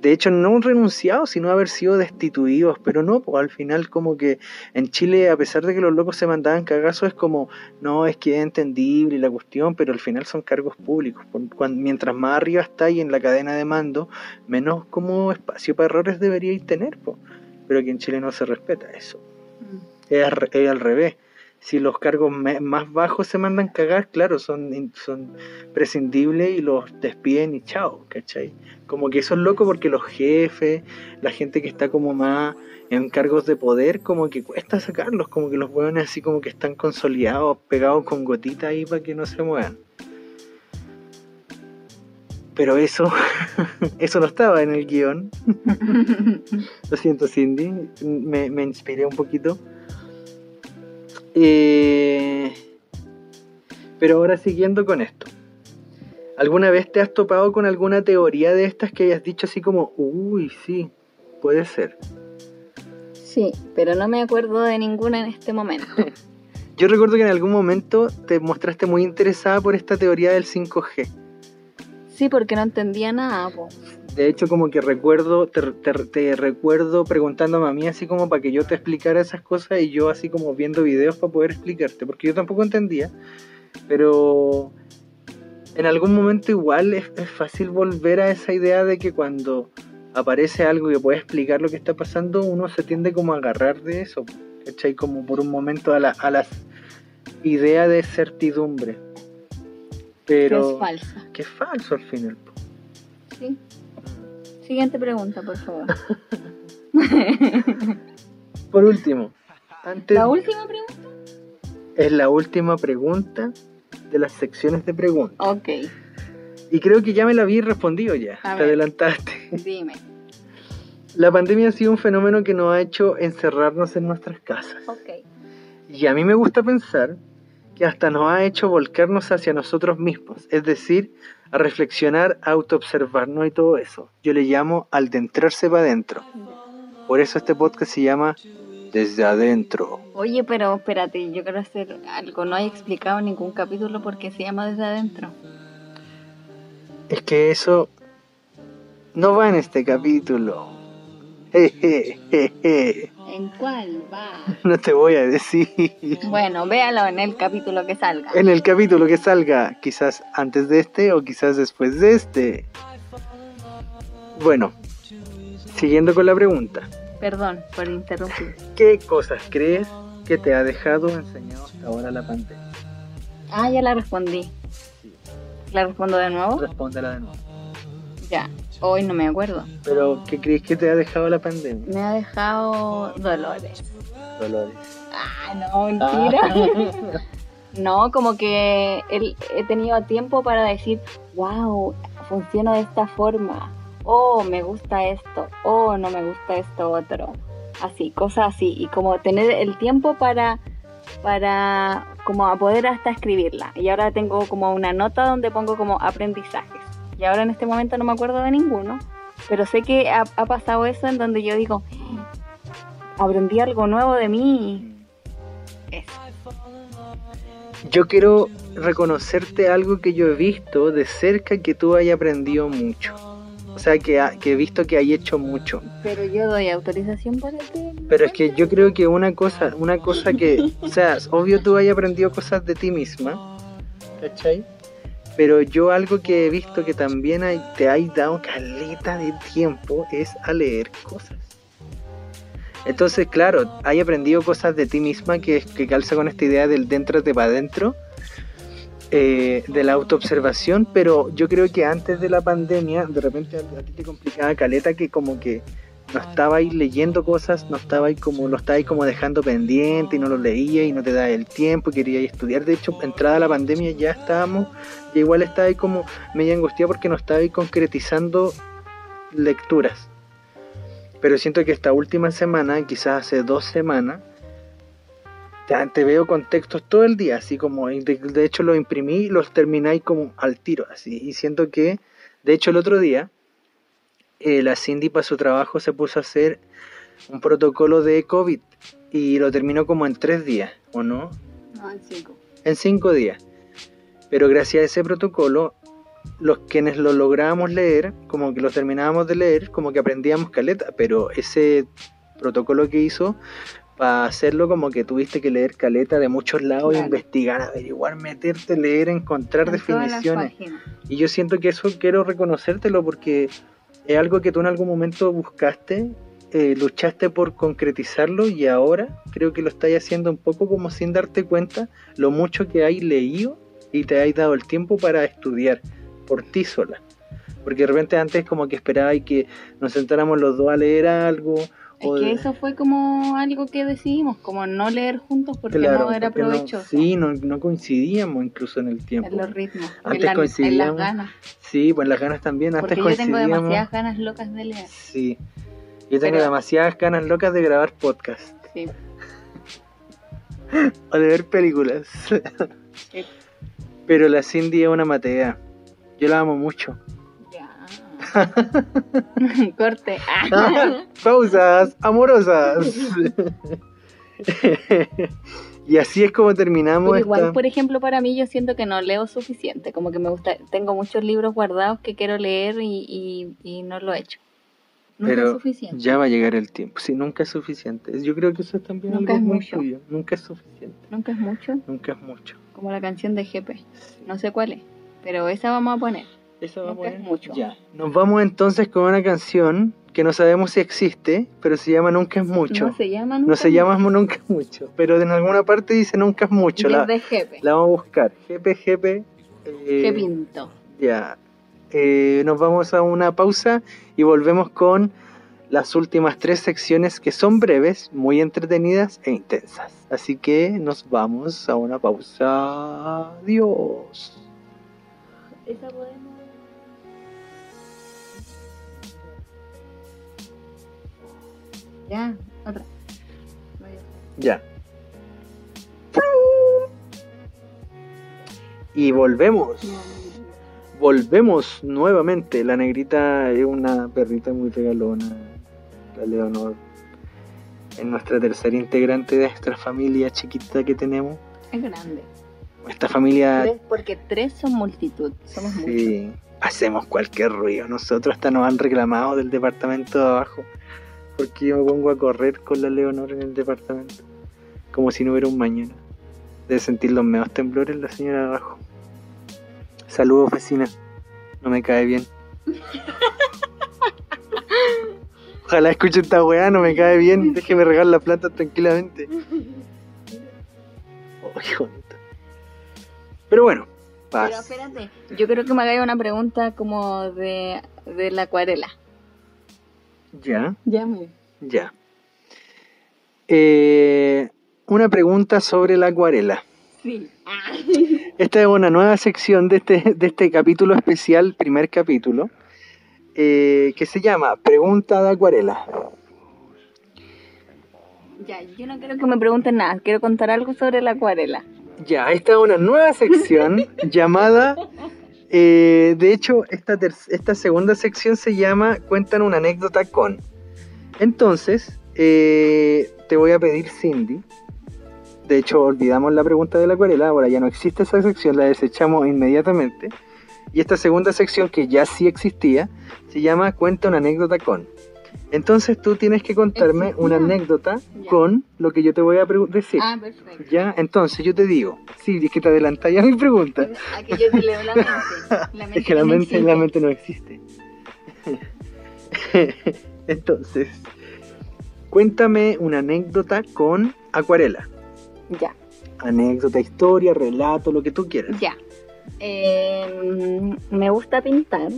de hecho no renunciado, sino haber sido destituidos, pero no, pues al final como que en Chile, a pesar de que los locos se mandaban cagazos, es como, no, es que es entendible la cuestión, pero al final son cargos públicos. Mientras más arriba está y en la cadena de mando, menos como espacio para errores deberíais tener, pero aquí en Chile no se respeta eso. Mm. Es, es al revés. Si los cargos más bajos se mandan cagar, claro, son, son prescindibles y los despiden y chao, ¿cachai? Como que eso es loco porque los jefes, la gente que está como más en cargos de poder, como que cuesta sacarlos, como que los hueones así como que están consolidados, pegados con gotitas ahí para que no se muevan. Pero eso, <laughs> eso no estaba en el guion. <laughs> Lo siento, Cindy, me, me inspiré un poquito. Eh, pero ahora siguiendo con esto. ¿Alguna vez te has topado con alguna teoría de estas que hayas dicho así como, uy, sí, puede ser? Sí, pero no me acuerdo de ninguna en este momento. <laughs> Yo recuerdo que en algún momento te mostraste muy interesada por esta teoría del 5G. Sí, porque no entendía nada. De hecho, como que recuerdo, te, te- recuerdo preguntándome a mí así como para que yo te explicara esas cosas y yo así como viendo videos para poder explicarte, porque yo tampoco entendía, pero en algún momento igual es, es fácil volver a esa idea de que cuando aparece algo que puede explicar lo que está pasando, uno se tiende como a agarrar de eso, ¿cachai? Como por un momento a, la, a las ideas de certidumbre. Que Pero es falsa. que es falso al final. Sí. Siguiente pregunta, por favor. <laughs> Por último, antes La última pregunta. es la última pregunta de las secciones de preguntas. Ok, Y creo que ya me la había respondido ya. A Te ver. adelantaste. dime. La pandemia ha sido un fenómeno que nos ha hecho encerrarnos en nuestras casas. Ok. Y a mí me gusta pensar que hasta nos ha hecho volcarnos hacia nosotros mismos. Es decir, a reflexionar, a autoobservarnos y todo eso. Yo le llamo al de entrarse para adentro. Por eso este podcast se llama Desde Adentro. Oye, pero espérate, yo quiero hacer algo. No hay explicado en ningún capítulo por qué se llama desde adentro. Es que eso no va en este capítulo. <laughs> Jeje, jeje. ¿En cuál va? <laughs> No te voy a decir. Bueno, véalo en el capítulo que salga. En el capítulo que salga, quizás antes de este o quizás después de este. Bueno, siguiendo con la pregunta. Perdón por interrumpir. ¿Qué cosas crees que te ha dejado enseñado hasta ahora la pandemia? Ah, ya la respondí. ¿La respondo de nuevo? Respóndela de nuevo. Ya. Hoy no me acuerdo. Pero, ¿qué crees que te ha dejado la pandemia? Me ha dejado dolores. Dolores. Ah, no, mentira. No, como que he tenido tiempo para decir, wow, funciona de esta forma. Oh, me gusta esto. Oh, no me gusta esto otro. Así, cosas así. Y como tener el tiempo para, para como a poder hasta escribirla. Y ahora tengo como una nota donde pongo como aprendizajes. Y ahora en este momento no me acuerdo de ninguno. Pero sé que ha, ha pasado eso en donde yo digo, aprendí algo nuevo de mí. Eso. Yo quiero reconocerte algo que yo he visto de cerca que tú hayas aprendido mucho. O sea, que, ha- que he visto que hay hecho mucho. Pero yo doy autorización para que... Pero es que yo creo que una cosa, una cosa que, o sea, obvio tú hayas aprendido cosas de ti misma, ¿cachai? Pero yo algo que he visto que también te hay dado caleta de tiempo es a leer cosas. Entonces, claro, hay aprendido cosas de ti misma que, que calza con esta idea del dentro de para adentro, eh, de la autoobservación, pero yo creo que antes de la pandemia, de repente a ti te complicaba caleta que como que no estabais leyendo cosas, no estabais como, lo estabais como dejando pendiente y no lo leía y no te daba el tiempo y queríais estudiar. De hecho, entrada la pandemia ya estábamos, y igual estabais como media angustiada porque no estabais concretizando lecturas. Pero siento que esta última semana, quizás hace dos semanas, te, te veo con textos todo el día, así como, de, de hecho los imprimí y los termináis como al tiro, así. Y siento que, de hecho el otro día, eh, la Cindy para su trabajo se puso a hacer un protocolo de COVID y lo terminó como en tres días, ¿o no? No, en cinco. en cinco días. Pero gracias a ese protocolo, los quienes lo lográbamos leer, como que lo terminábamos de leer, como que aprendíamos caleta, pero ese protocolo que hizo, para hacerlo como que tuviste que leer caleta de muchos lados, Claro. investigar, averiguar, meterte, leer, encontrar En definiciones. Y yo siento que eso quiero reconocértelo porque es algo que tú en algún momento buscaste, eh, luchaste por concretizarlo y ahora creo que lo estás haciendo un poco como sin darte cuenta lo mucho que hay leído y te has dado el tiempo para estudiar por ti sola. Porque de repente antes como que esperaba y que nos sentáramos los dos a leer algo. Es o que de- eso fue como algo que decidimos, como no leer juntos porque Claro, no era porque no- provechoso sí, no, no coincidíamos incluso en el tiempo. en los ritmos, en, Antes la- en las coincidíamos, ganas. Sí, pues las ganas también. Antes Porque yo tengo coincidíamos. demasiadas ganas locas de leer. Sí. Yo tengo Pero- demasiadas ganas locas de grabar podcast Sí. <laughs> o de ver películas. Sí. <laughs> Pero la Cindy es una matea. Yo la amo mucho. <laughs> Corte. Ah. Pausas amorosas. <laughs> y así es como terminamos Pero igual, esta- por ejemplo, para mí yo siento que no leo suficiente, como que me gusta, tengo muchos libros guardados que quiero leer y, y, y no lo he hecho. Nunca es Pero suficiente. ya va a llegar el tiempo. Sí, nunca es suficiente. Yo creo que eso es también Nunca algo es muy mucho. tuyo. Nunca es suficiente. Nunca es mucho, Nunca es mucho. como la canción de GP. No sé cuál es, pero esa vamos a poner. Eso Nunca vamos a es ver. mucho. Ya. Nos vamos entonces con una canción que no sabemos si existe, pero se llama Nunca es mucho. No se llama No nunca se llama Nunca es mucho, pero en alguna parte dice Nunca es mucho. La, es de GP. la vamos a buscar. GP, GP. eh, ¿Qué pinto? Ya. Eh, nos vamos a una pausa y volvemos con las últimas tres secciones que son breves, muy entretenidas e intensas. Así que nos vamos a una pausa. Adiós. Esa podemos. Ya, otra. Ya. Y volvemos. Volvemos nuevamente. La negrita es una perrita muy regalona. La Leonor. Es nuestra tercera integrante de esta familia chiquita que tenemos. Es grande. Esta familia. Tres- porque tres son multitud. Somos muchos. Sí. Hacemos cualquier ruido. Nosotros hasta nos han reclamado del departamento de abajo. Porque yo me pongo a correr con la Leonor en el departamento. Como si no hubiera un mañana. Debe sentir los meos temblores la señora de abajo. Saludos vecina. No me cae bien. <laughs> Ojalá escuche esta weá, no me cae bien. Déjeme regar la planta tranquilamente. <laughs> Oh, qué bonito. Pero bueno, paz. Pero espérate, yo creo que me hagáis una pregunta como de, de la acuarela. Ya. Ya, muy Ya. Eh, una pregunta sobre la acuarela. Sí. <laughs> Esta es una nueva sección de este, de este capítulo especial, primer capítulo, eh, que se llama Pregunta de acuarela. Ya, yo no quiero que me pregunten nada, quiero contar algo sobre la acuarela. Ya, esta es una nueva sección <laughs> llamada, eh, de hecho, esta, esta segunda sección se llama Cuentan una anécdota con. Entonces, eh, te voy a pedir, Cindy. De hecho, olvidamos la pregunta de la acuarela, ahora ya no existe esa sección, la desechamos inmediatamente. Y esta segunda sección, que ya sí existía, se llama Cuenta una anécdota con. Entonces tú tienes que contarme una anécdota Ya. con lo que yo te voy a decir. Ah, perfecto. Ya, entonces yo te digo, sí, es que te adelantas ya mi pregunta. A que yo te leo la mente. <laughs> La mente Es que la no mente, existe. la mente no existe. <laughs> entonces, cuéntame una anécdota con acuarela. Ya, Anécdota, historia, relato, lo que tú quieras. ya. Eh, me gusta pintar.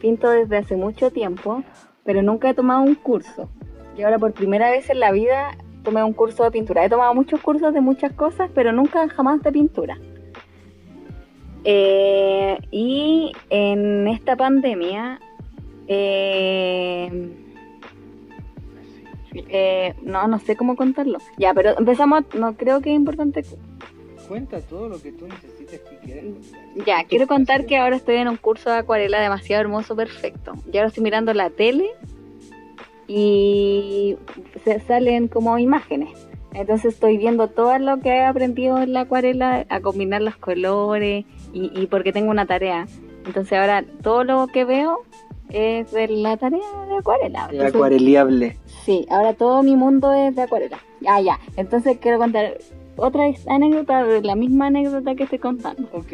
Pinto desde hace mucho tiempo, pero nunca he tomado un curso. Y ahora por primera vez en la vida tomé un curso de pintura. He tomado muchos cursos de muchas cosas, pero nunca jamás de pintura. Eh, y en esta pandemia, eh, eh, no, no sé cómo contarlo. Ya, pero empezamos, no creo que es importante Cuenta todo lo que tú necesites que quieras. Ya, quiero contar que ahora estoy en un curso de acuarela demasiado hermoso, perfecto. Y ahora estoy mirando la tele y se salen como imágenes. Entonces estoy viendo todo lo que he aprendido en la acuarela, a combinar los colores y, y porque tengo una tarea. Entonces ahora todo lo que veo es de la tarea de acuarela. El Entonces, acuareliable. Sí, ahora todo mi mundo es de acuarela. Ya, ya. Entonces quiero contar otra anécdota de la misma anécdota que estoy contando. Ok.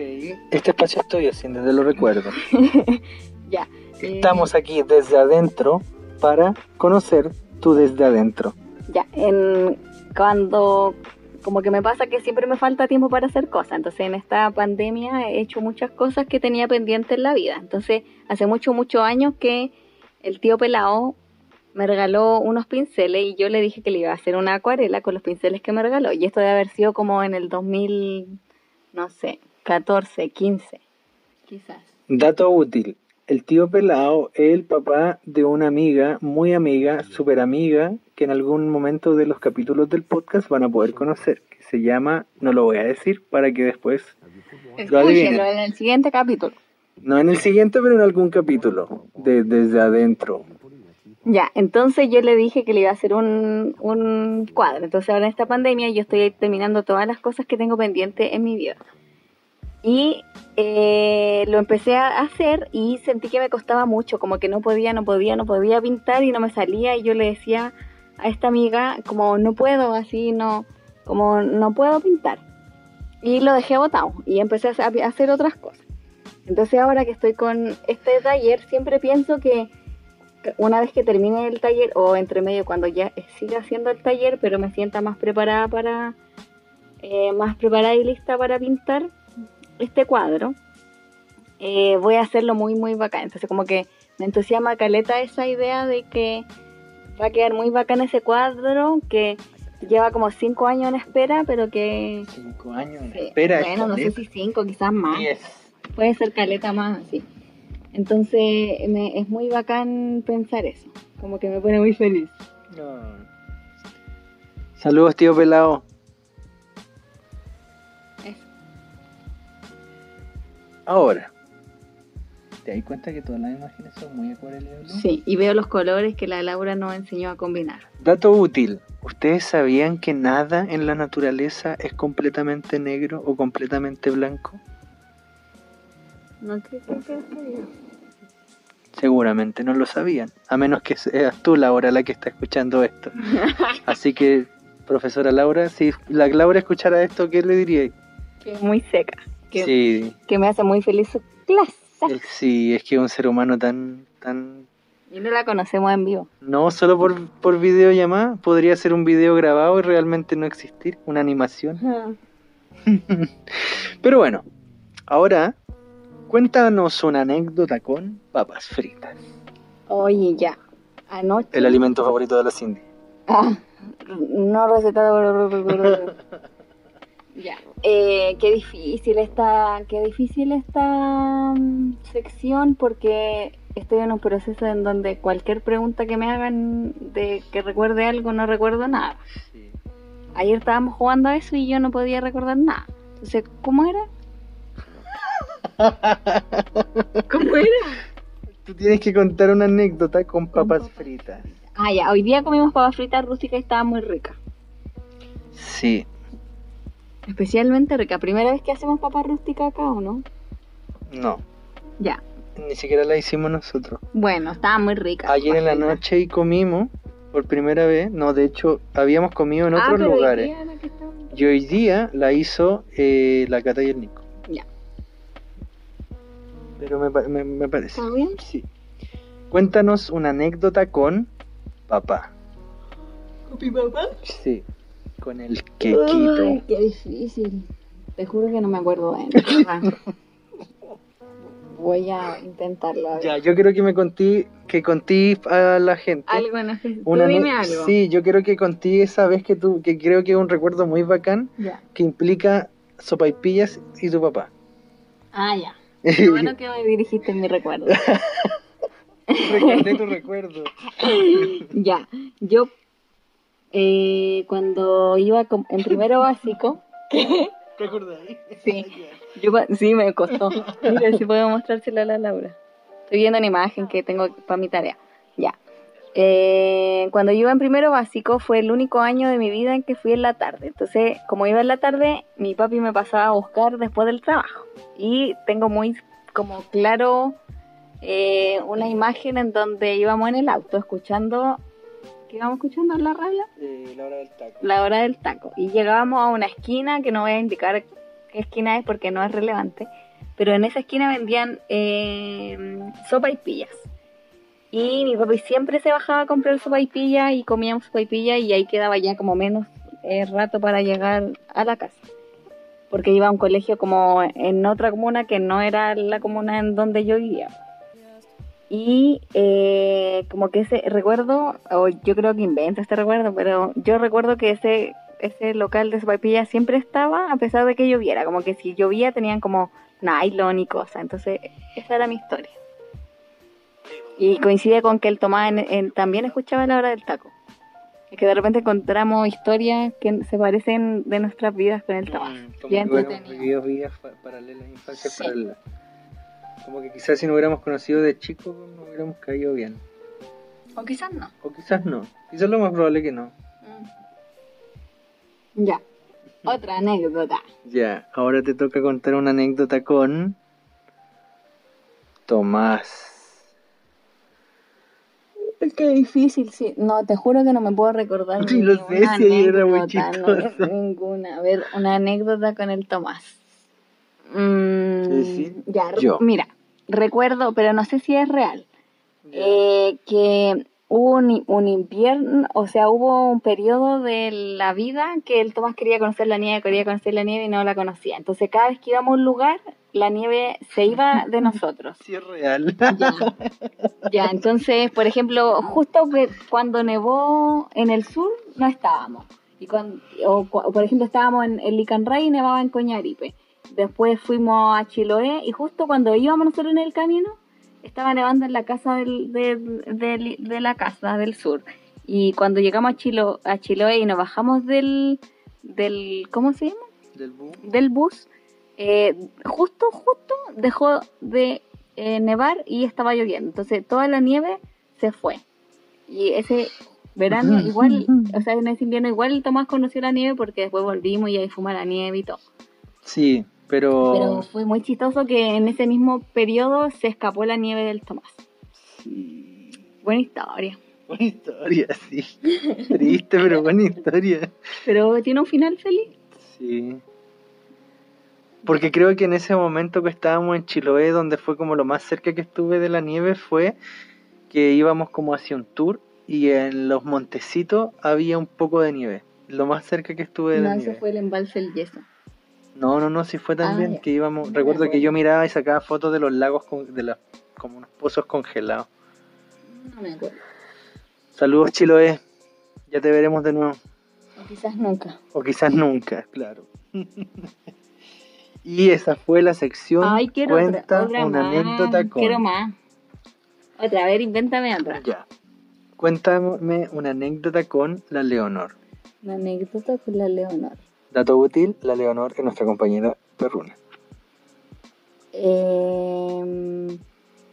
Este espacio es tuyo, Cindy, te lo recuerdo. <laughs> Ya. eh, Estamos aquí desde adentro para conocer tú desde adentro. Ya, en, cuando como que me pasa que siempre me falta tiempo para hacer cosas. Entonces en esta pandemia he hecho muchas cosas que tenía pendientes en la vida. Entonces hace muchos, muchos años que el tío Pelao me regaló unos pinceles y yo le dije que le iba a hacer una acuarela con los pinceles que me regaló. Y esto debe haber sido como en el 2000, no sé, 14, 15, quizás. Dato útil. El tío Pelao es el papá de una amiga, muy amiga, súper amiga, que en algún momento de los capítulos del podcast van a poder conocer, que se llama, no lo voy a decir para que después lo adivinen. Escúchenlo en el siguiente capítulo. No en el siguiente, pero en algún capítulo, de, desde adentro. Ya, entonces yo le dije que le iba a hacer un, un cuadro. Entonces ahora en esta pandemia yo estoy terminando todas las cosas que tengo pendientes en mi vida. Y eh, lo empecé a hacer y sentí que me costaba mucho, como que no podía, no podía, no podía pintar y no me salía. Y yo le decía a esta amiga, como no puedo, así no, como no puedo pintar. Y lo dejé botado y empecé a hacer otras cosas. Entonces ahora que estoy con este taller, siempre pienso que una vez que termine el taller o entre medio cuando ya siga haciendo el taller, pero me sienta más preparada para, eh, más preparada y lista para pintar este cuadro, eh, voy a hacerlo muy, muy bacán. Entonces como que me entusiasma caleta esa idea de que va a quedar muy bacán ese cuadro que lleva como cinco años en espera, pero que... Cinco años. sí, Espera, bueno, no sé si cinco, quizás más Diez. puede ser caleta más así. Entonces me, es muy bacán pensar eso, como que me pone muy feliz. No. Saludos, tío Pelao. Eso. Ahora, ¿te das cuenta que todas las imágenes son muy acuarelables? Sí, y veo los colores que la Laura nos enseñó a combinar. Dato útil. ¿Ustedes sabían que nada en la naturaleza es completamente negro o completamente blanco? No creo que sea Seguramente no lo sabían, a menos que seas tú, Laura, la que está escuchando esto. <laughs> Así que, profesora Laura, si la Laura escuchara esto, ¿qué le diría? que es muy seca, que, Sí, que me hace muy feliz su clase. eh, sí, es que es un ser humano tan, tan... Y no la conocemos en vivo. No solo por, por videollamada, podría ser un video grabado y realmente no existir, una animación. <laughs> Pero bueno, ahora cuéntanos una anécdota con papas fritas. Oye, ya. Anoche. El alimento favorito de la Cindy. Ah, no recetado. <laughs> ya. Eh, qué difícil esta, qué difícil esta mm, sección porque estoy en un proceso en donde cualquier pregunta que me hagan de que recuerde algo no recuerdo nada. Ayer estábamos jugando a eso y yo no podía recordar nada. Entonces, ¿cómo era? ¿Cómo era? Tú tienes que contar una anécdota con papas fritas. Ah, ya. Hoy día comimos papas fritas rústicas y estaba muy rica. Sí, Especialmente rica. Primera vez que hacemos papas rústicas acá, ¿o no? no, Ya. ni siquiera la hicimos nosotros. Bueno, estaba muy rica. Ayer en la fritas. noche y comimos por primera vez. No, de hecho, habíamos comido en Ah, otros pero hoy lugares. día la que estaba- Y hoy día la hizo eh, la Cata y el Nico. Pero me, me, me parece. ¿Está bien? Sí. Cuéntanos una anécdota con papá. ¿Con mi papá? Sí. Con el quequito. Ay, qué difícil. Te juro que no me acuerdo de nada. <laughs> Voy a intentarlo. A ver. Ya, yo quiero que me conté, que conté a la gente. Algo en una dime algo. Sí, yo quiero que conté esa vez que tú, que creo que es un recuerdo muy bacán, Ya. que implica sopaipillas y tu papá. Ah, ya. Qué <laughs> bueno que me dirigiste en mi recuerdo. Recordé tu <laughs> recuerdo. ya. Yo, eh, cuando iba en primero básico, <laughs> ¿Te acordás? Sí. Yo, sí, me costó. Mira, si puedo mostrárselo a la Laura. Estoy viendo una imagen que tengo para mi tarea. Ya. Eh, cuando yo iba en primero básico fue el único año de mi vida en que fui en la tarde. Entonces, como iba en la tarde, mi papi me pasaba a buscar después del trabajo. Y tengo muy como claro eh, una imagen en donde íbamos en el auto escuchando... ¿Qué íbamos escuchando en la radio? Eh, la hora del taco. La hora del taco. Y llegábamos a una esquina que no voy a indicar qué esquina es porque no es relevante. Pero en esa esquina vendían eh, sopa y pillas. Y mi papi siempre se bajaba a comprar sopa y pilla y comíamos sopa y pilla y ahí quedaba ya como menos eh, rato para llegar a la casa. Porque iba a un colegio como en otra comuna que no era la comuna en donde yo vivía. Y eh, como que ese recuerdo, o yo creo que invento este recuerdo, pero yo recuerdo que ese, ese local de sopa y pilla siempre estaba a pesar de que lloviera. Como que si llovía tenían como nylon y cosas. Entonces esa era mi historia. Y coincide con que el Tomás en- en- también escuchaba la hora del taco. Es que de repente encontramos historias que se parecen de nuestras vidas con el Tomás. Mm, como Bien que hubiéramos entretenido. vivido vidas paralelas, infancias Sí. paralelas. Como que quizás si no hubiéramos conocido de chicos no hubiéramos caído bien. O quizás no. O quizás no. Quizás lo más probable que no. Ya. Otra anécdota. Ya, ahora te toca contar una anécdota con Tomás. Es que difícil, sí. No, te juro que no me puedo recordar. Sí, lo sé, ninguna sí, era muy no, ninguna. A ver, una anécdota con el Tomás. Mm, Sí, sí. Ya, Yo. mira, recuerdo, pero no sé si es real. eh, que hubo un, un invierno, o sea, hubo un periodo de la vida que el Tomás quería conocer la nieve, quería conocer la nieve y no la conocía. Entonces, cada vez que íbamos a un lugar, la nieve se iba de nosotros. Sí, es real. Ya, ya, entonces, por ejemplo, justo cuando nevó en el sur, no estábamos. Y cuando, o, o, por ejemplo, estábamos en, en Licanray y nevaba en Coñaripe. Después fuimos a Chiloé y justo cuando íbamos nosotros en el camino, estaba nevando en la casa del, del- del- de la casa del sur. Y cuando llegamos a, Chilo, a Chiloé y nos bajamos del, del ¿cómo se llama? Del boom. del bus, eh, justo, justo dejó de eh, nevar y estaba lloviendo. Entonces toda la nieve se fue. Y ese verano igual, o sea, en ese invierno igual Tomás conoció la nieve porque después volvimos y ahí fumar la nieve y todo. Sí, pero... Pero fue muy chistoso que en ese mismo periodo se escapó la nieve del Tomás. Sí. Buena historia. Buena historia, sí. Triste, pero buena historia. Pero tiene un final feliz. Sí. Porque creo que en ese momento que estábamos en Chiloé, donde fue como lo más cerca que estuve de la nieve, fue que íbamos como hacia un tour y en los montecitos había un poco de nieve. Lo más cerca que estuve de No, la nieve. fue el embalse el yeso. No, no, no, sí fue también Ah, ya. que íbamos. No recuerdo que yo miraba y sacaba fotos de los lagos, con- de las como unos pozos congelados. No me acuerdo. Saludos Chiloé, ya te veremos de nuevo. O quizás nunca. O quizás nunca, claro. <laughs> y esa fue la sección Ay, quiero Cuenta otra, otra una más. anécdota con... Quiero más. Otra, a ver, invéntame otra. Ya. Cuéntame una anécdota con la Leonor. Una anécdota con la Leonor. Dato útil, la Leonor es nuestra compañera perruna. Eh,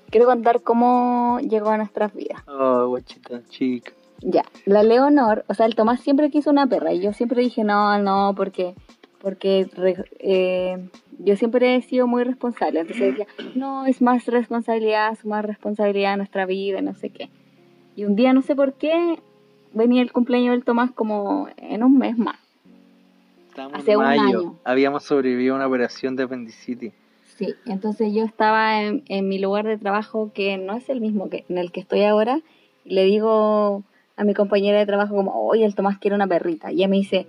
quiero contar cómo llegó a nuestras vidas. Oh, guachita chica. Ya, la Leonor, o sea, el Tomás siempre quiso una perra y yo siempre dije no, no, porque porque eh, yo siempre he sido muy responsable. Entonces decía, no, es más responsabilidad, es más responsabilidad nuestra vida, no sé qué. Y un día, no sé por qué, venía el cumpleaños del Tomás como en un mes más. Estamos Hace en un año. Habíamos sobrevivido a una operación de apendicitis. Sí, entonces yo estaba en, en mi lugar de trabajo que no es el mismo que en el que estoy ahora y le digo a mi compañera de trabajo como, oye, el Tomás quiere una perrita. Y ella me dice,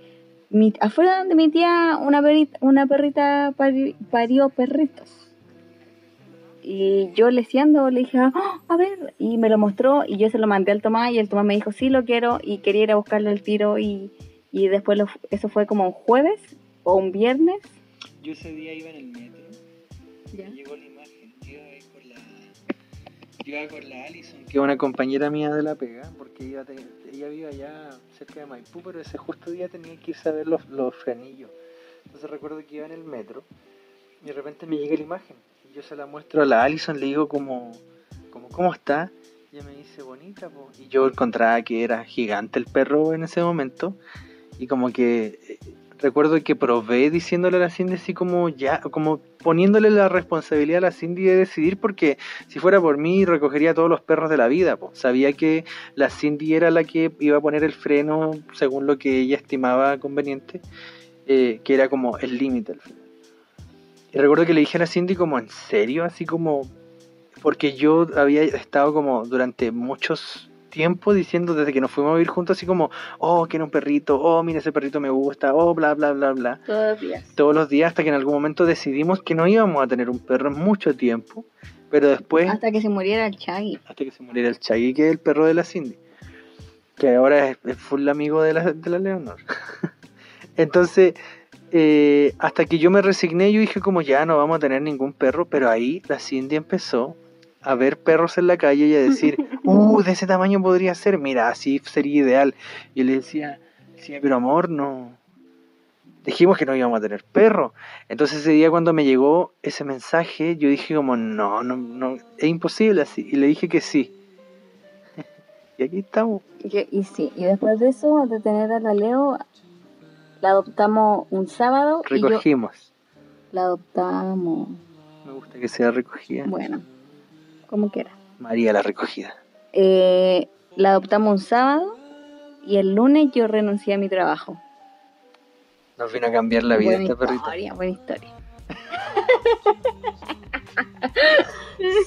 mi, afuera donde mi tía una perrita, una perrita pari- parió perritos. Y yo leseando le dije, "Ah, a ver, y me lo mostró y yo se lo mandé al Tomás y el Tomás me dijo, sí lo quiero y quería ir a buscarle el tiro y, y después lo- eso fue como un jueves o un viernes. Yo ese día iba en el metro. Ya. Llegó la Iba con la Alison, que es una compañera mía de la pega, porque ella, te- vive allá cerca de Maipú, pero ese justo día tenía que irse a ver los, los frenillos. Entonces recuerdo que iba en el metro y de repente me llega la imagen. Y yo se la muestro a la Alison, le digo como, como ¿cómo está? Y ella me dice, bonita, po. Y yo encontraba que era gigante el perro en ese momento. Y como que recuerdo que probé diciéndole a la Cindy así como ya, como poniéndole la responsabilidad a la Cindy de decidir, porque si fuera por mí recogería todos los perros de la vida. Sabía que la Cindy era la que iba a poner el freno según lo que ella estimaba conveniente, eh, que era como el límite al final. Y recuerdo que le dije a la Cindy como, ¿en serio? Así como, porque yo había estado como durante muchos tiempo diciendo desde que nos fuimos a vivir juntos así como, oh, quiero un perrito, oh, mira ese perrito me gusta, oh, bla, bla, bla, bla. Todos los días. Todos los días hasta que en algún momento decidimos que no íbamos a tener un perro en mucho tiempo, pero después, Hasta que se muriera el Chaggy. hasta que se muriera el Chagui, que es el perro de la Cindy, que ahora es, es full amigo de la, de la Leonor. <laughs> Entonces, eh, hasta que yo me resigné, yo dije como ya no vamos a tener ningún perro, pero ahí la Cindy empezó a ver perros en la calle y a decir, <laughs> uh, de ese tamaño podría ser, mira, así sería ideal. Y le decía, decía, pero amor, no. Dijimos que no íbamos a tener perro. Entonces ese día cuando me llegó ese mensaje, yo dije como, no, no, no, es imposible así. Y le dije que sí. <laughs> y aquí estamos. Y, y sí, y después de eso, de tener a la Leo, la adoptamos un sábado y yo Recogimos. la adoptamos, Me gusta que sea recogida. bueno, como quiera. María la recogida. Eh, la adoptamos un sábado y el lunes yo renuncié a mi trabajo. Nos vino a cambiar la vida buena esta perrita. historia, buena historia.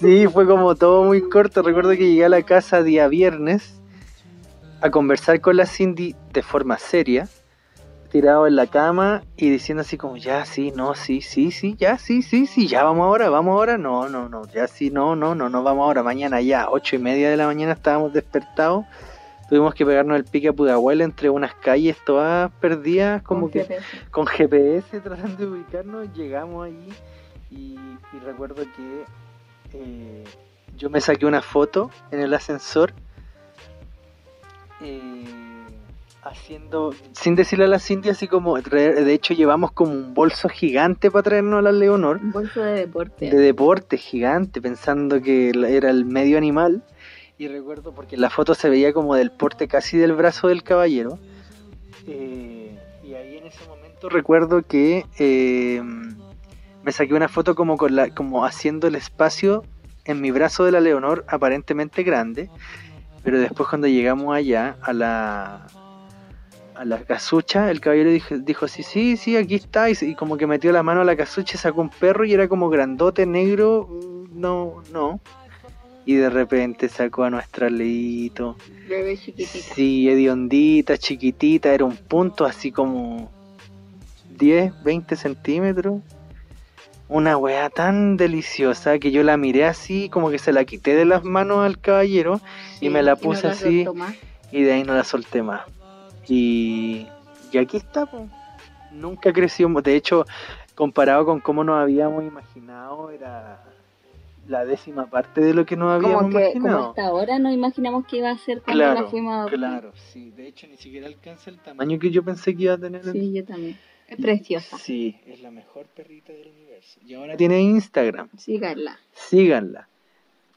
Sí, fue como todo muy corto. Recuerdo que llegué a la casa día viernes a conversar con la Cindy de forma seria, tirado en la cama y diciendo así como, ya, sí, no, sí, sí, sí, ya, sí, sí, sí, ya vamos ahora, vamos ahora, no, no, no, ya, sí, no, no, no, no, vamos ahora, mañana ya, ocho y media de la mañana estábamos despertados. Tuvimos que pegarnos el pique a Pudahuel entre unas calles todas perdidas, como Con que GPS. con GPS tratando de ubicarnos, llegamos ahí y, y recuerdo que eh, yo me saqué una foto en el ascensor eh, haciendo, sin decirle a la Cindy, así como, de hecho llevamos como un bolso gigante para traernos a la Leonor, Un bolso de deporte. de deporte gigante, pensando que era el medio animal. Y recuerdo porque en la foto se veía como del porte casi del brazo del caballero. Eh, y ahí en ese momento recuerdo que eh, me saqué una foto como, con la, como haciendo el espacio en mi brazo de la Leonor aparentemente grande. Pero después cuando llegamos allá a la, a la casucha, el caballero dijo, dijo sí, sí, sí, aquí está. Y, como que metió la mano a la casucha y sacó un perro y era como grandote, negro. mm, No, no. Y de repente sacó a nuestra Leito. Bebé chiquitita. Sí, hediondita, chiquitita, era un punto así como 10, 20 centímetros. Una weá tan deliciosa que yo la miré así, como que se la quité de las manos al caballero y me la no puse la así y de ahí no la solté más. Y, y aquí está, po. nunca creció. De hecho, comparado con cómo nos habíamos imaginado, era la décima parte de lo que nos habíamos Como que como imaginado. hasta ahora no imaginamos que iba a ser cuando Claro, la fuimos a adoptar. Claro, sí. De hecho, ni siquiera alcanza el tamaño que yo pensé que iba a tener. Sí, yo también. Es preciosa. Sí, es la mejor perrita del universo. Y ahora tiene Instagram. Síganla. Síganla.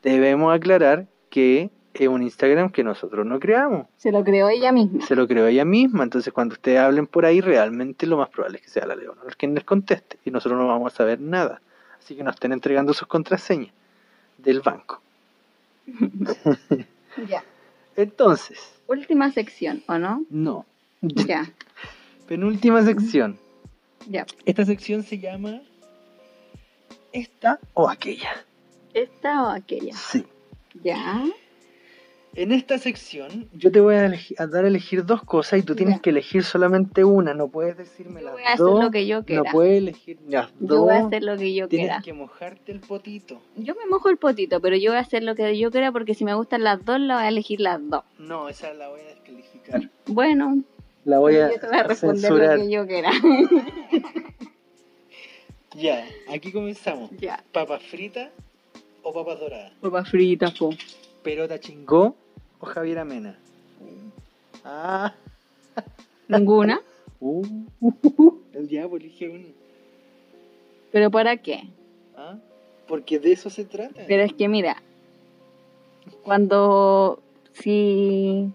Debemos aclarar que es un Instagram que nosotros no creamos. Se lo creó ella misma. Se lo creó ella misma. Entonces, cuando ustedes hablen por ahí, realmente lo más probable es que sea la Leonor quien les conteste. Y nosotros no vamos a saber nada. Así que nos estén entregando sus contraseñas del banco. <laughs> Ya. Entonces, Última sección, ¿o no? no. Ya. <laughs> Penúltima sección. Ya. Esta sección se llama esta o aquella. ¿Esta o aquella? Sí. Ya. En esta sección yo te voy a, a dar a elegir dos cosas y tú tienes Ya. que elegir solamente una. No puedes decirme Yo las voy a hacer dos. lo que yo no quiera. puedes elegir las Yo dos. voy a hacer lo que yo Tienes quiera. que mojarte el potito. Yo me mojo el potito, pero yo voy a hacer lo que yo quiera porque si me gustan las dos, la voy a elegir las dos. No, esa la voy a descalificar. Bueno, La voy a, yo te voy a responder censurar. lo que yo quiera. <laughs> Ya, aquí comenzamos. ya. ¿Papas fritas o papas doradas? Papas fritas, po. ¿Pelota chingó o Javier Amena? Ah, Ninguna. <laughs> uh, uh, uh, uh, el diablo elige uno. ¿Pero para qué? ¿Ah? Porque de eso se trata. Pero es que mira, Cuando si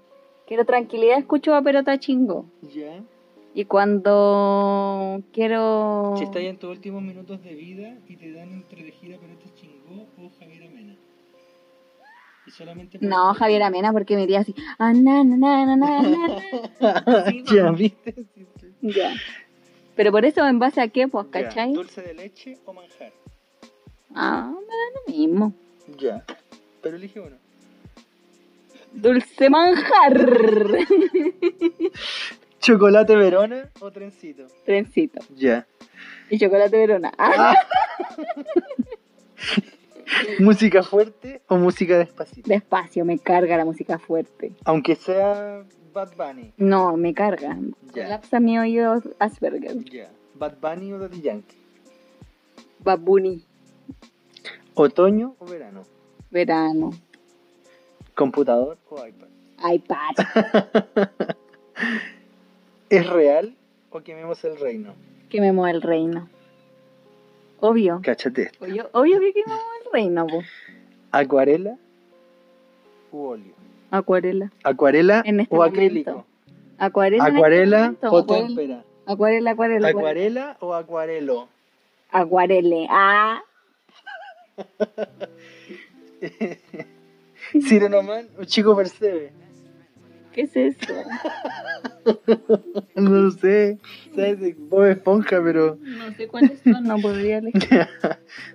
quiero tranquilidad escucho a Perota Chingo. Ya. Y cuando quiero... Si estás en tus últimos minutos de vida y te dan entre elegir a Perota Chingó o Javier Amena. Y solamente por- No, Javier Amena, porque me diría así... Ah, na, na, na, na, na, na". <laughs> Sí, ya. ¿viste? Sí, sí. Ya. Pero por eso, ¿en base a qué? Pues, Ya, ¿cachai? ¿Dulce de leche o manjar? Ah, me da lo mismo. Ya. Pero elige uno. Dulce manjar. <laughs> ¿Chocolate Verona o trencito? Trencito. Ya. Y chocolate verona. Ah, <laughs> <laughs> ¿Música fuerte o música despacito? despacio, me carga la música fuerte. Aunque sea Bad Bunny. No, me carga. Ya. Colapsa mi oído Asperger. Ya. Bad Bunny o Daddy Yankee. Babuni. ¿Otoño o verano? Verano. ¿Computador o iPad? iPad. <laughs> ¿Es real o quememos el reino? que me mueve el reino. Obvio. Cáchate esto. Obvio, obvio que mueve el reino, po. ¿Acuarela u óleo? Acuarela. ¿Acuarela En este o momento. acrílico? Acuarela. este ¿Acuarela o témpera? Acuarela, acuarela. acuarela. ¿Acuarela o acuarelo? Acuarele. Ah. <laughs> ¿Cironomán o chico percebe? ¿Qué es eso? <laughs> No lo sé. ¿Sabes de Bob Esponja, pero... No sé cuáles son, no podría leer. <laughs>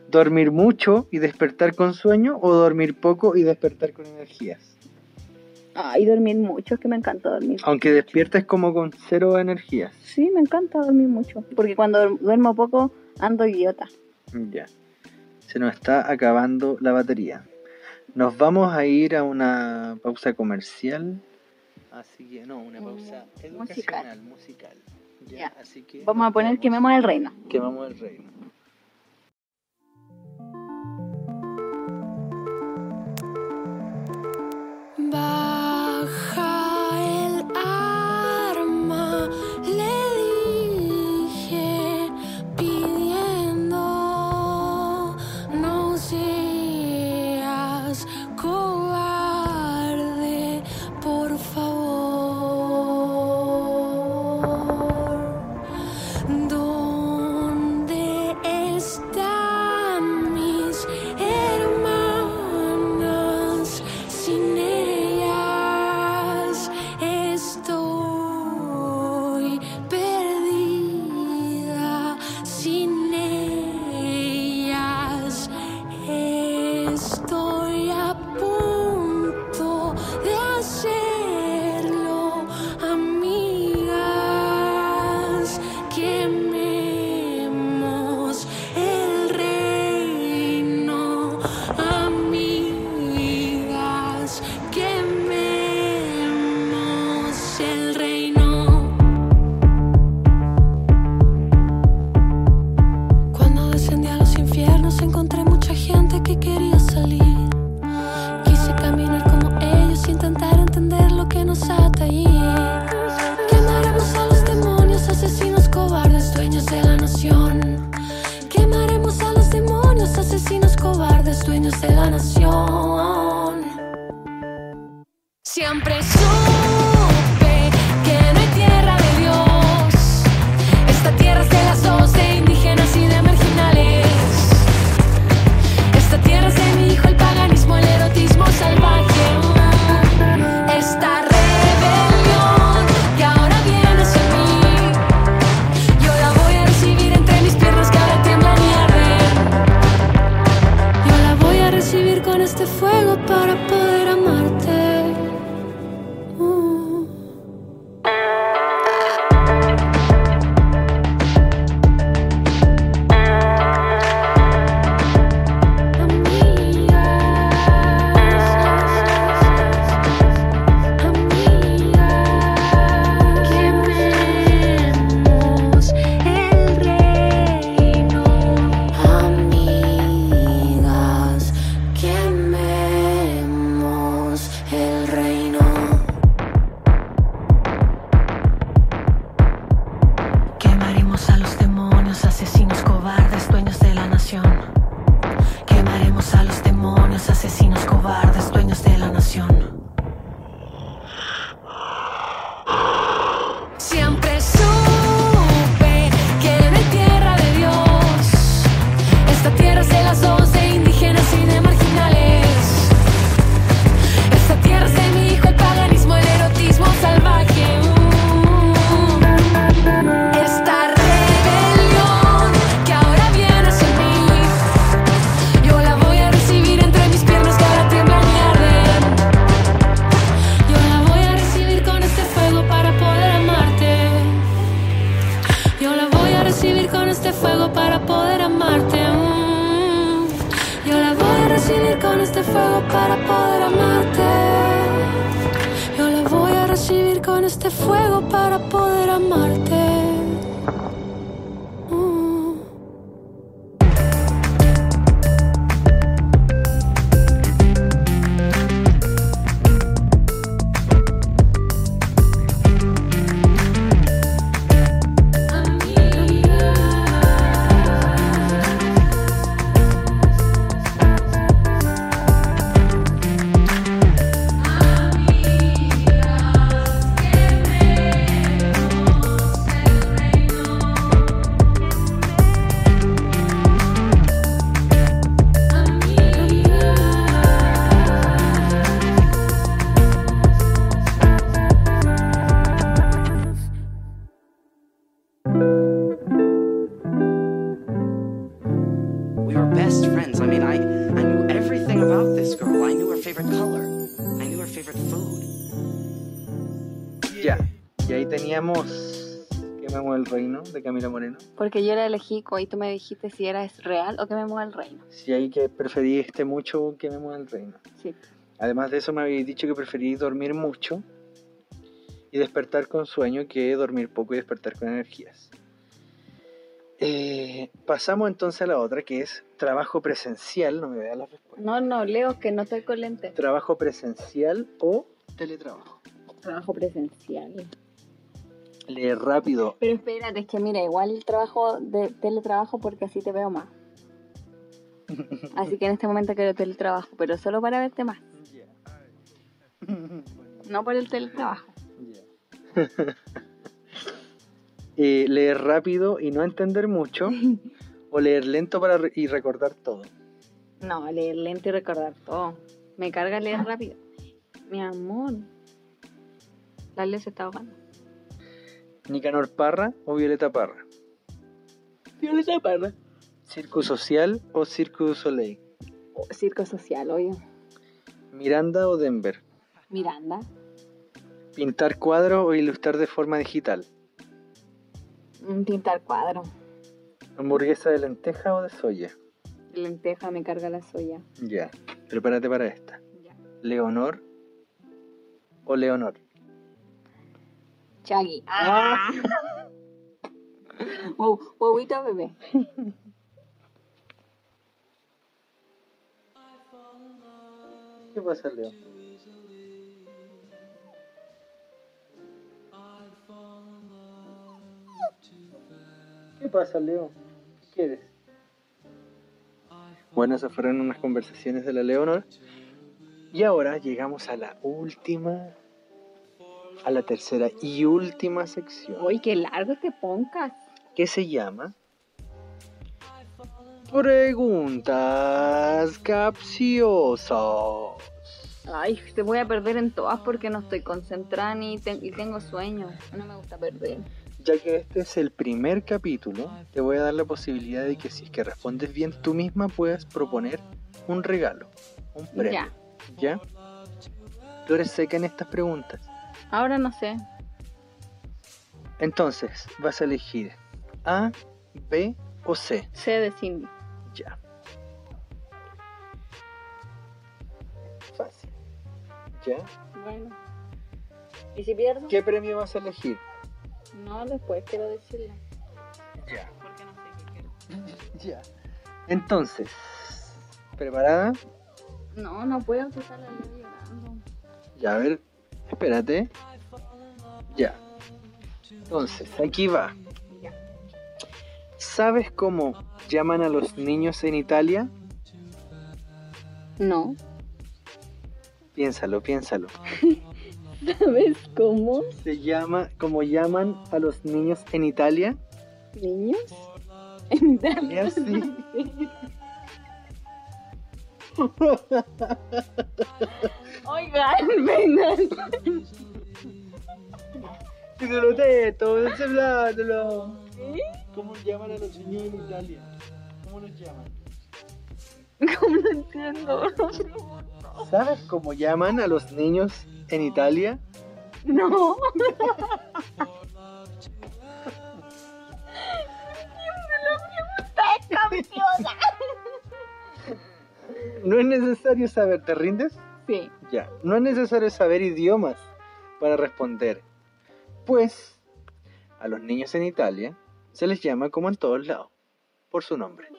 ¿Dormir mucho y despertar con sueño o dormir poco y despertar con energías? Ay, dormir mucho, es que me encanta dormir. Aunque despiertes como con cero energías. Sí, me encanta dormir mucho. Porque cuando duermo poco, ando idiota. Ya. Se nos está acabando la batería. Nos vamos a ir a una pausa comercial. Así que, no, una pausa Mm, educacional, musical. Ya, Ya. Así que Vamos a poner quememos el reino. Quemamos el reino. Baja Porque yo la elegí y tú me dijiste si era es real o que me mueva el reino. Si ahí que preferiste mucho Quememos el Reino. Sí. Además de eso me habéis dicho que preferís dormir mucho y despertar con sueño que dormir poco y despertar con energías. Eh, pasamos entonces a la otra que es trabajo presencial, no me veas la respuesta. No, no, leo que no estoy con lente. Trabajo presencial o teletrabajo. Trabajo presencial. Leer rápido. <laughs> Pero espérate, es que mira, igual el trabajo de teletrabajo porque así te veo más. Así que en este momento quiero teletrabajo, pero solo para verte más, no por el teletrabajo. <laughs> Eh, leer rápido y no entender mucho <laughs> o leer lento para re- y recordar todo. No, leer lento y recordar todo. Me carga leer rápido. Mi amor. La ley se está ahogando. Nicanor Parra o Violeta Parra. Violeta Parra. Circo Social o Circo du Soleil. Circo social, oye. Miranda o Denver. Miranda. Pintar cuadro o ilustrar de forma digital. Mm, Pintar cuadro. Hamburguesa de lenteja o de soya. Lenteja me carga la soya. Ya, prepárate para esta. Ya. Leonor o Leonor. Chagui. Ah. <laughs> Wow, huevito bebé. ¿Qué pasa, Leo? ¿Qué pasa, Leo? ¿Qué quieres? Bueno, esas fueron unas conversaciones de la Leonor. Y ahora llegamos a la última, a la tercera y última sección. Uy, qué largo te pongas. que se llama Preguntas capciosas. Ay, te voy a perder en todas porque no estoy concentrada ni te- y tengo sueño. No me gusta perder. Ya que este es el primer capítulo, te voy a dar la posibilidad de que si es que respondes bien tú misma puedas proponer un regalo, un premio. Ya. ¿Ya? Tú eres seca en estas preguntas. Ahora no sé. Entonces, vas a elegir A, B o C. Sé de Cindy. Ya. Fácil. ¿Ya? Bueno. ¿Y si pierdo? ¿Qué premio vas a elegir? No, después quiero decirlo. Ya. Porque no sé qué quiero. <laughs> Ya. Entonces, ¿preparada? No, no puedo empezar la ley llorando. Ya, a ver, espérate. Ya. Entonces, aquí va. ¿Sabes cómo llaman a los niños en Italia? No. Piénsalo, piénsalo. <laughs> ¿Sabes cómo? Se llama, ¿cómo llaman a los niños en Italia? ¿Niños? <laughs> En Italia. Sí. <laughs> Oigan, vengan. Y lo de todo el celular. ¿Cómo llaman a los niños en Italia? ¿Cómo los llaman? ¿Cómo no entiendo? ¿Sabes cómo llaman a los niños en Italia? No. <laughs> ¿No es necesario saber, te rindes? Sí. Ya, no es necesario saber idiomas para responder, pues a los niños en Italia se les llama como en todos lados, por su nombre.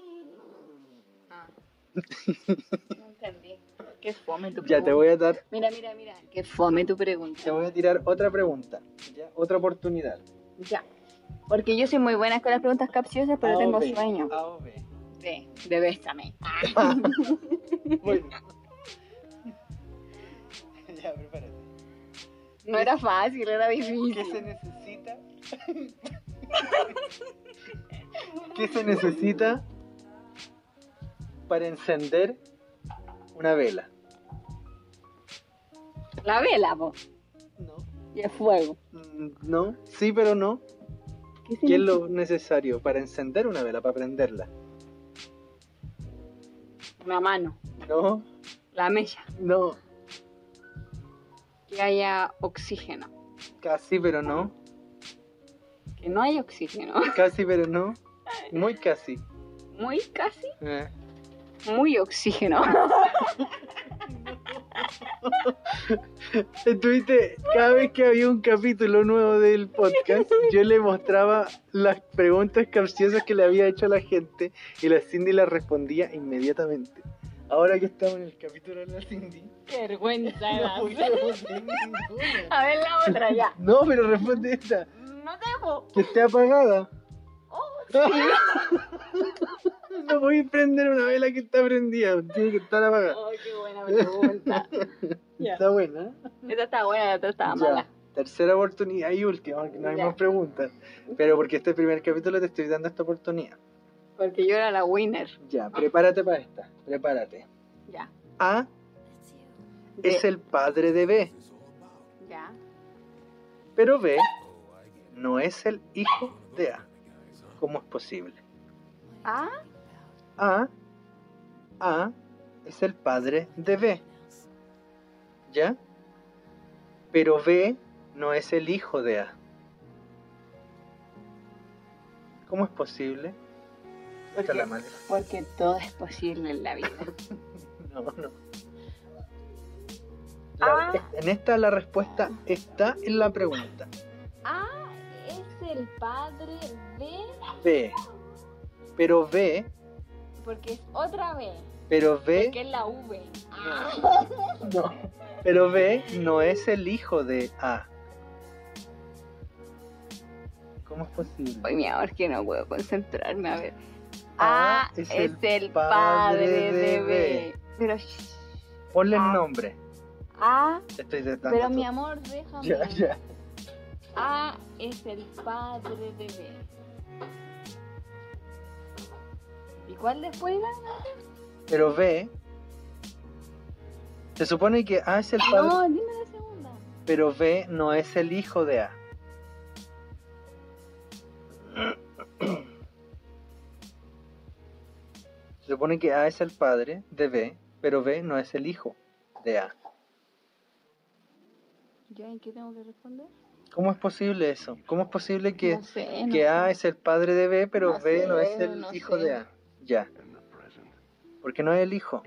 No entendí. Qué fome tu Ya te voy a dar, Mira, mira, mira. Qué fome tu pregunta. te voy a tirar otra pregunta, ya, otra oportunidad. Ya. Porque yo soy muy buena con las preguntas capciosas, pero tengo B, sueño. A o B. De bésame. <laughs> Bueno. Ya, prepárate. No era fácil, era ¿Qué difícil. se necesita? <laughs> ¿Qué se necesita para encender una vela? La vela, po. No. Y el fuego. Mm, No, sí, pero no. ¿Qué ¿Qué es lo necesario para encender una vela, para prenderla? Una mano. No, La mella. no, Que haya oxígeno. casi, pero no. Que no hay oxígeno. <laughs> Casi, pero no. Muy casi. Muy casi. Eh. Muy oxígeno. <laughs> Estuviste, cada vez que había un capítulo nuevo del podcast, yo le mostraba las preguntas capciosas que le había hecho a la gente y la Cindy las respondía inmediatamente. Ahora que estamos en el capítulo de la Cindy, Qué vergüenza. no a ver la otra ya. No, pero responde esta, No debo. que esté apagada. Oh, <laughs> No voy a prender una vela que está prendida, tiene que estar apagada. Oh, qué buena pregunta. <laughs> Ya. Está buena. Esta está buena, la otra estaba mala. tercera oportunidad y última, que no hay más preguntas. Pero porque este primer capítulo te estoy dando esta oportunidad. Porque yo era la winner. Ya, prepárate para esta. Prepárate. Ya. A De- es el padre de B, Ya. pero B no es el hijo de A. ¿Cómo es posible? Ah, A, A es el padre de B. ¿Ya? Pero B no es el hijo de A. ¿Cómo es posible? La porque todo es posible en la vida. <laughs> No, no. La- Ah. En esta la respuesta está en la pregunta. Ah, es el padre de. B. Pero B, Porque es otra vez. pero B, Porque es la V. no. Pero B no es el hijo de A. ¿Cómo es posible? Ay, mi amor, que no puedo concentrarme. A ver. A A es es, el el, padre padre, de B. Pero. Ponle el A. nombre. A. Estoy Pero mi amor, déjame. Ya, ya. A es el padre de B. ¿Y cuál después era? Pero B. Se supone que A es el padre, No, dime la segunda. pero B no es el hijo de A. Se supone que A es el padre de B, pero B no es el hijo de A. ¿Yo en qué tengo que responder? ¿Cómo es posible eso? ¿Cómo es posible que, no sé, no que sé. A es el padre de B, pero No B no es el no hijo sé. de A? Ya. Porque no es el hijo,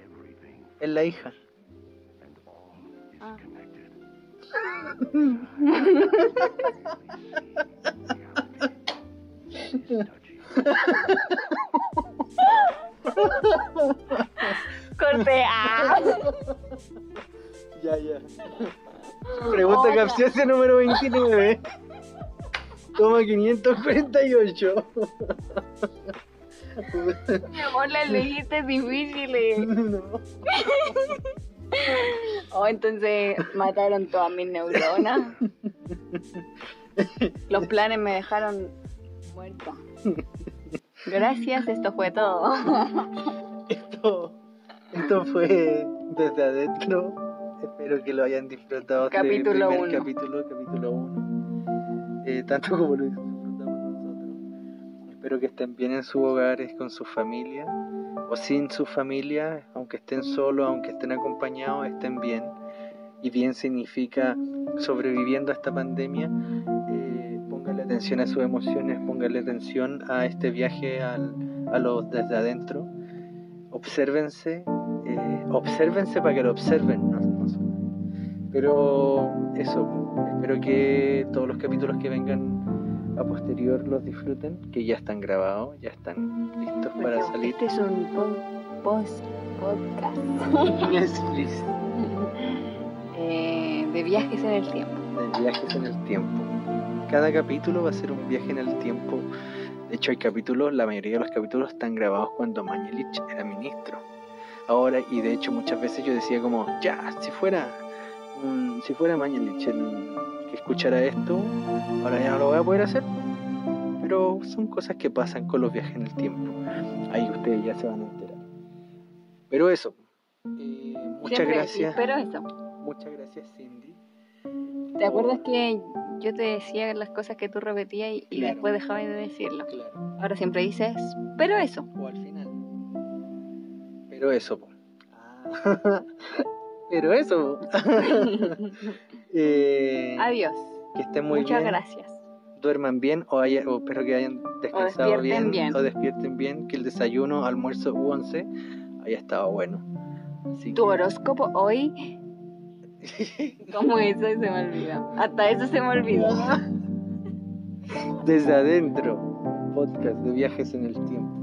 es la hija. Ah. <laughs> <laughs> Corte A. Ya, ya. Pregunta capciosa número 29. Toma 548. Mi amor, las difíciles. No. Oh, entonces mataron todas mis neuronas. Los planes me dejaron muerto. Gracias, esto fue todo. <laughs> Esto, esto fue desde adentro. Espero que lo hayan disfrutado. este Capítulo primer uno. capítulo, capítulo 1. tanto como lo disfrutamos nosotros. Espero que estén bien en sus hogares, con su familia. O sin su familia, aunque estén solos, aunque estén acompañados, estén bien. Y bien significa sobreviviendo a esta pandemia. Atención a sus emociones, póngale atención a este viaje al, a los desde adentro obsérvense, eh, obsérvense para que lo observen. no- no sé. Pero eso, espero que todos los capítulos que vengan a posterior los disfruten, que ya están grabados, ya están listos para salir. Este es un po- post podcast <laughs> Yes, please. <laughs> eh, de viajes en el tiempo. de viajes en el tiempo. Cada capítulo va a ser un viaje en el tiempo. De hecho, hay capítulos, la mayoría de los capítulos están grabados cuando Mañelich era ministro. Ahora, y de hecho muchas veces yo decía como, ya, si fuera, un- si fuera Mañelich el que escuchara esto, ahora ya no lo voy a poder hacer. Pero son cosas que pasan con los viajes en el tiempo. Ahí ustedes ya se van a enterar. Pero eso, eh, muchas Siempre gracias. Pero eso. Muchas gracias, Cindy. ¿Te acuerdas que yo te decía las cosas que tú repetías y, y Claro. después dejabas de decirlo? Claro. Ahora siempre dices, pero eso. O al final. Pero eso, po. <laughs> Pero eso. <laughs> Eh, Adiós. Que estén muy Muchas bien. gracias. Duerman bien o, haya- o espero que hayan descansado bien, bien. O despierten bien. Que el desayuno, almuerzo u once haya estado bueno. Así Tu que- horóscopo hoy, <laughs> ¿cómo eso? Se me olvidó. Hasta eso se me olvidó. Desde adentro. Podcast de viajes en el tiempo.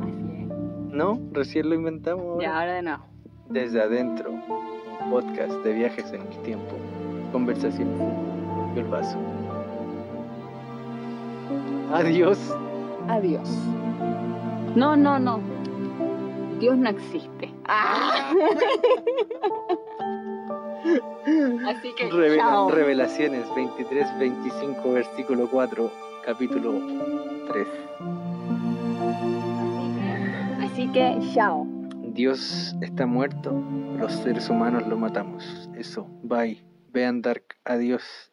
Así ¿No? Recién lo inventamos. ahora. Ya, ahora de nuevo. Desde adentro, un podcast de viajes en el tiempo, conversaciones y el vaso. Adiós. Adiós. No, no, no. Dios no existe. Ah. <laughs> Así que, Revela- chao. revelaciones 23, 25, versículo 4, capítulo 3. Así que, chao. Dios está muerto, los seres humanos lo matamos. Eso, bye. Vean Dark, adiós.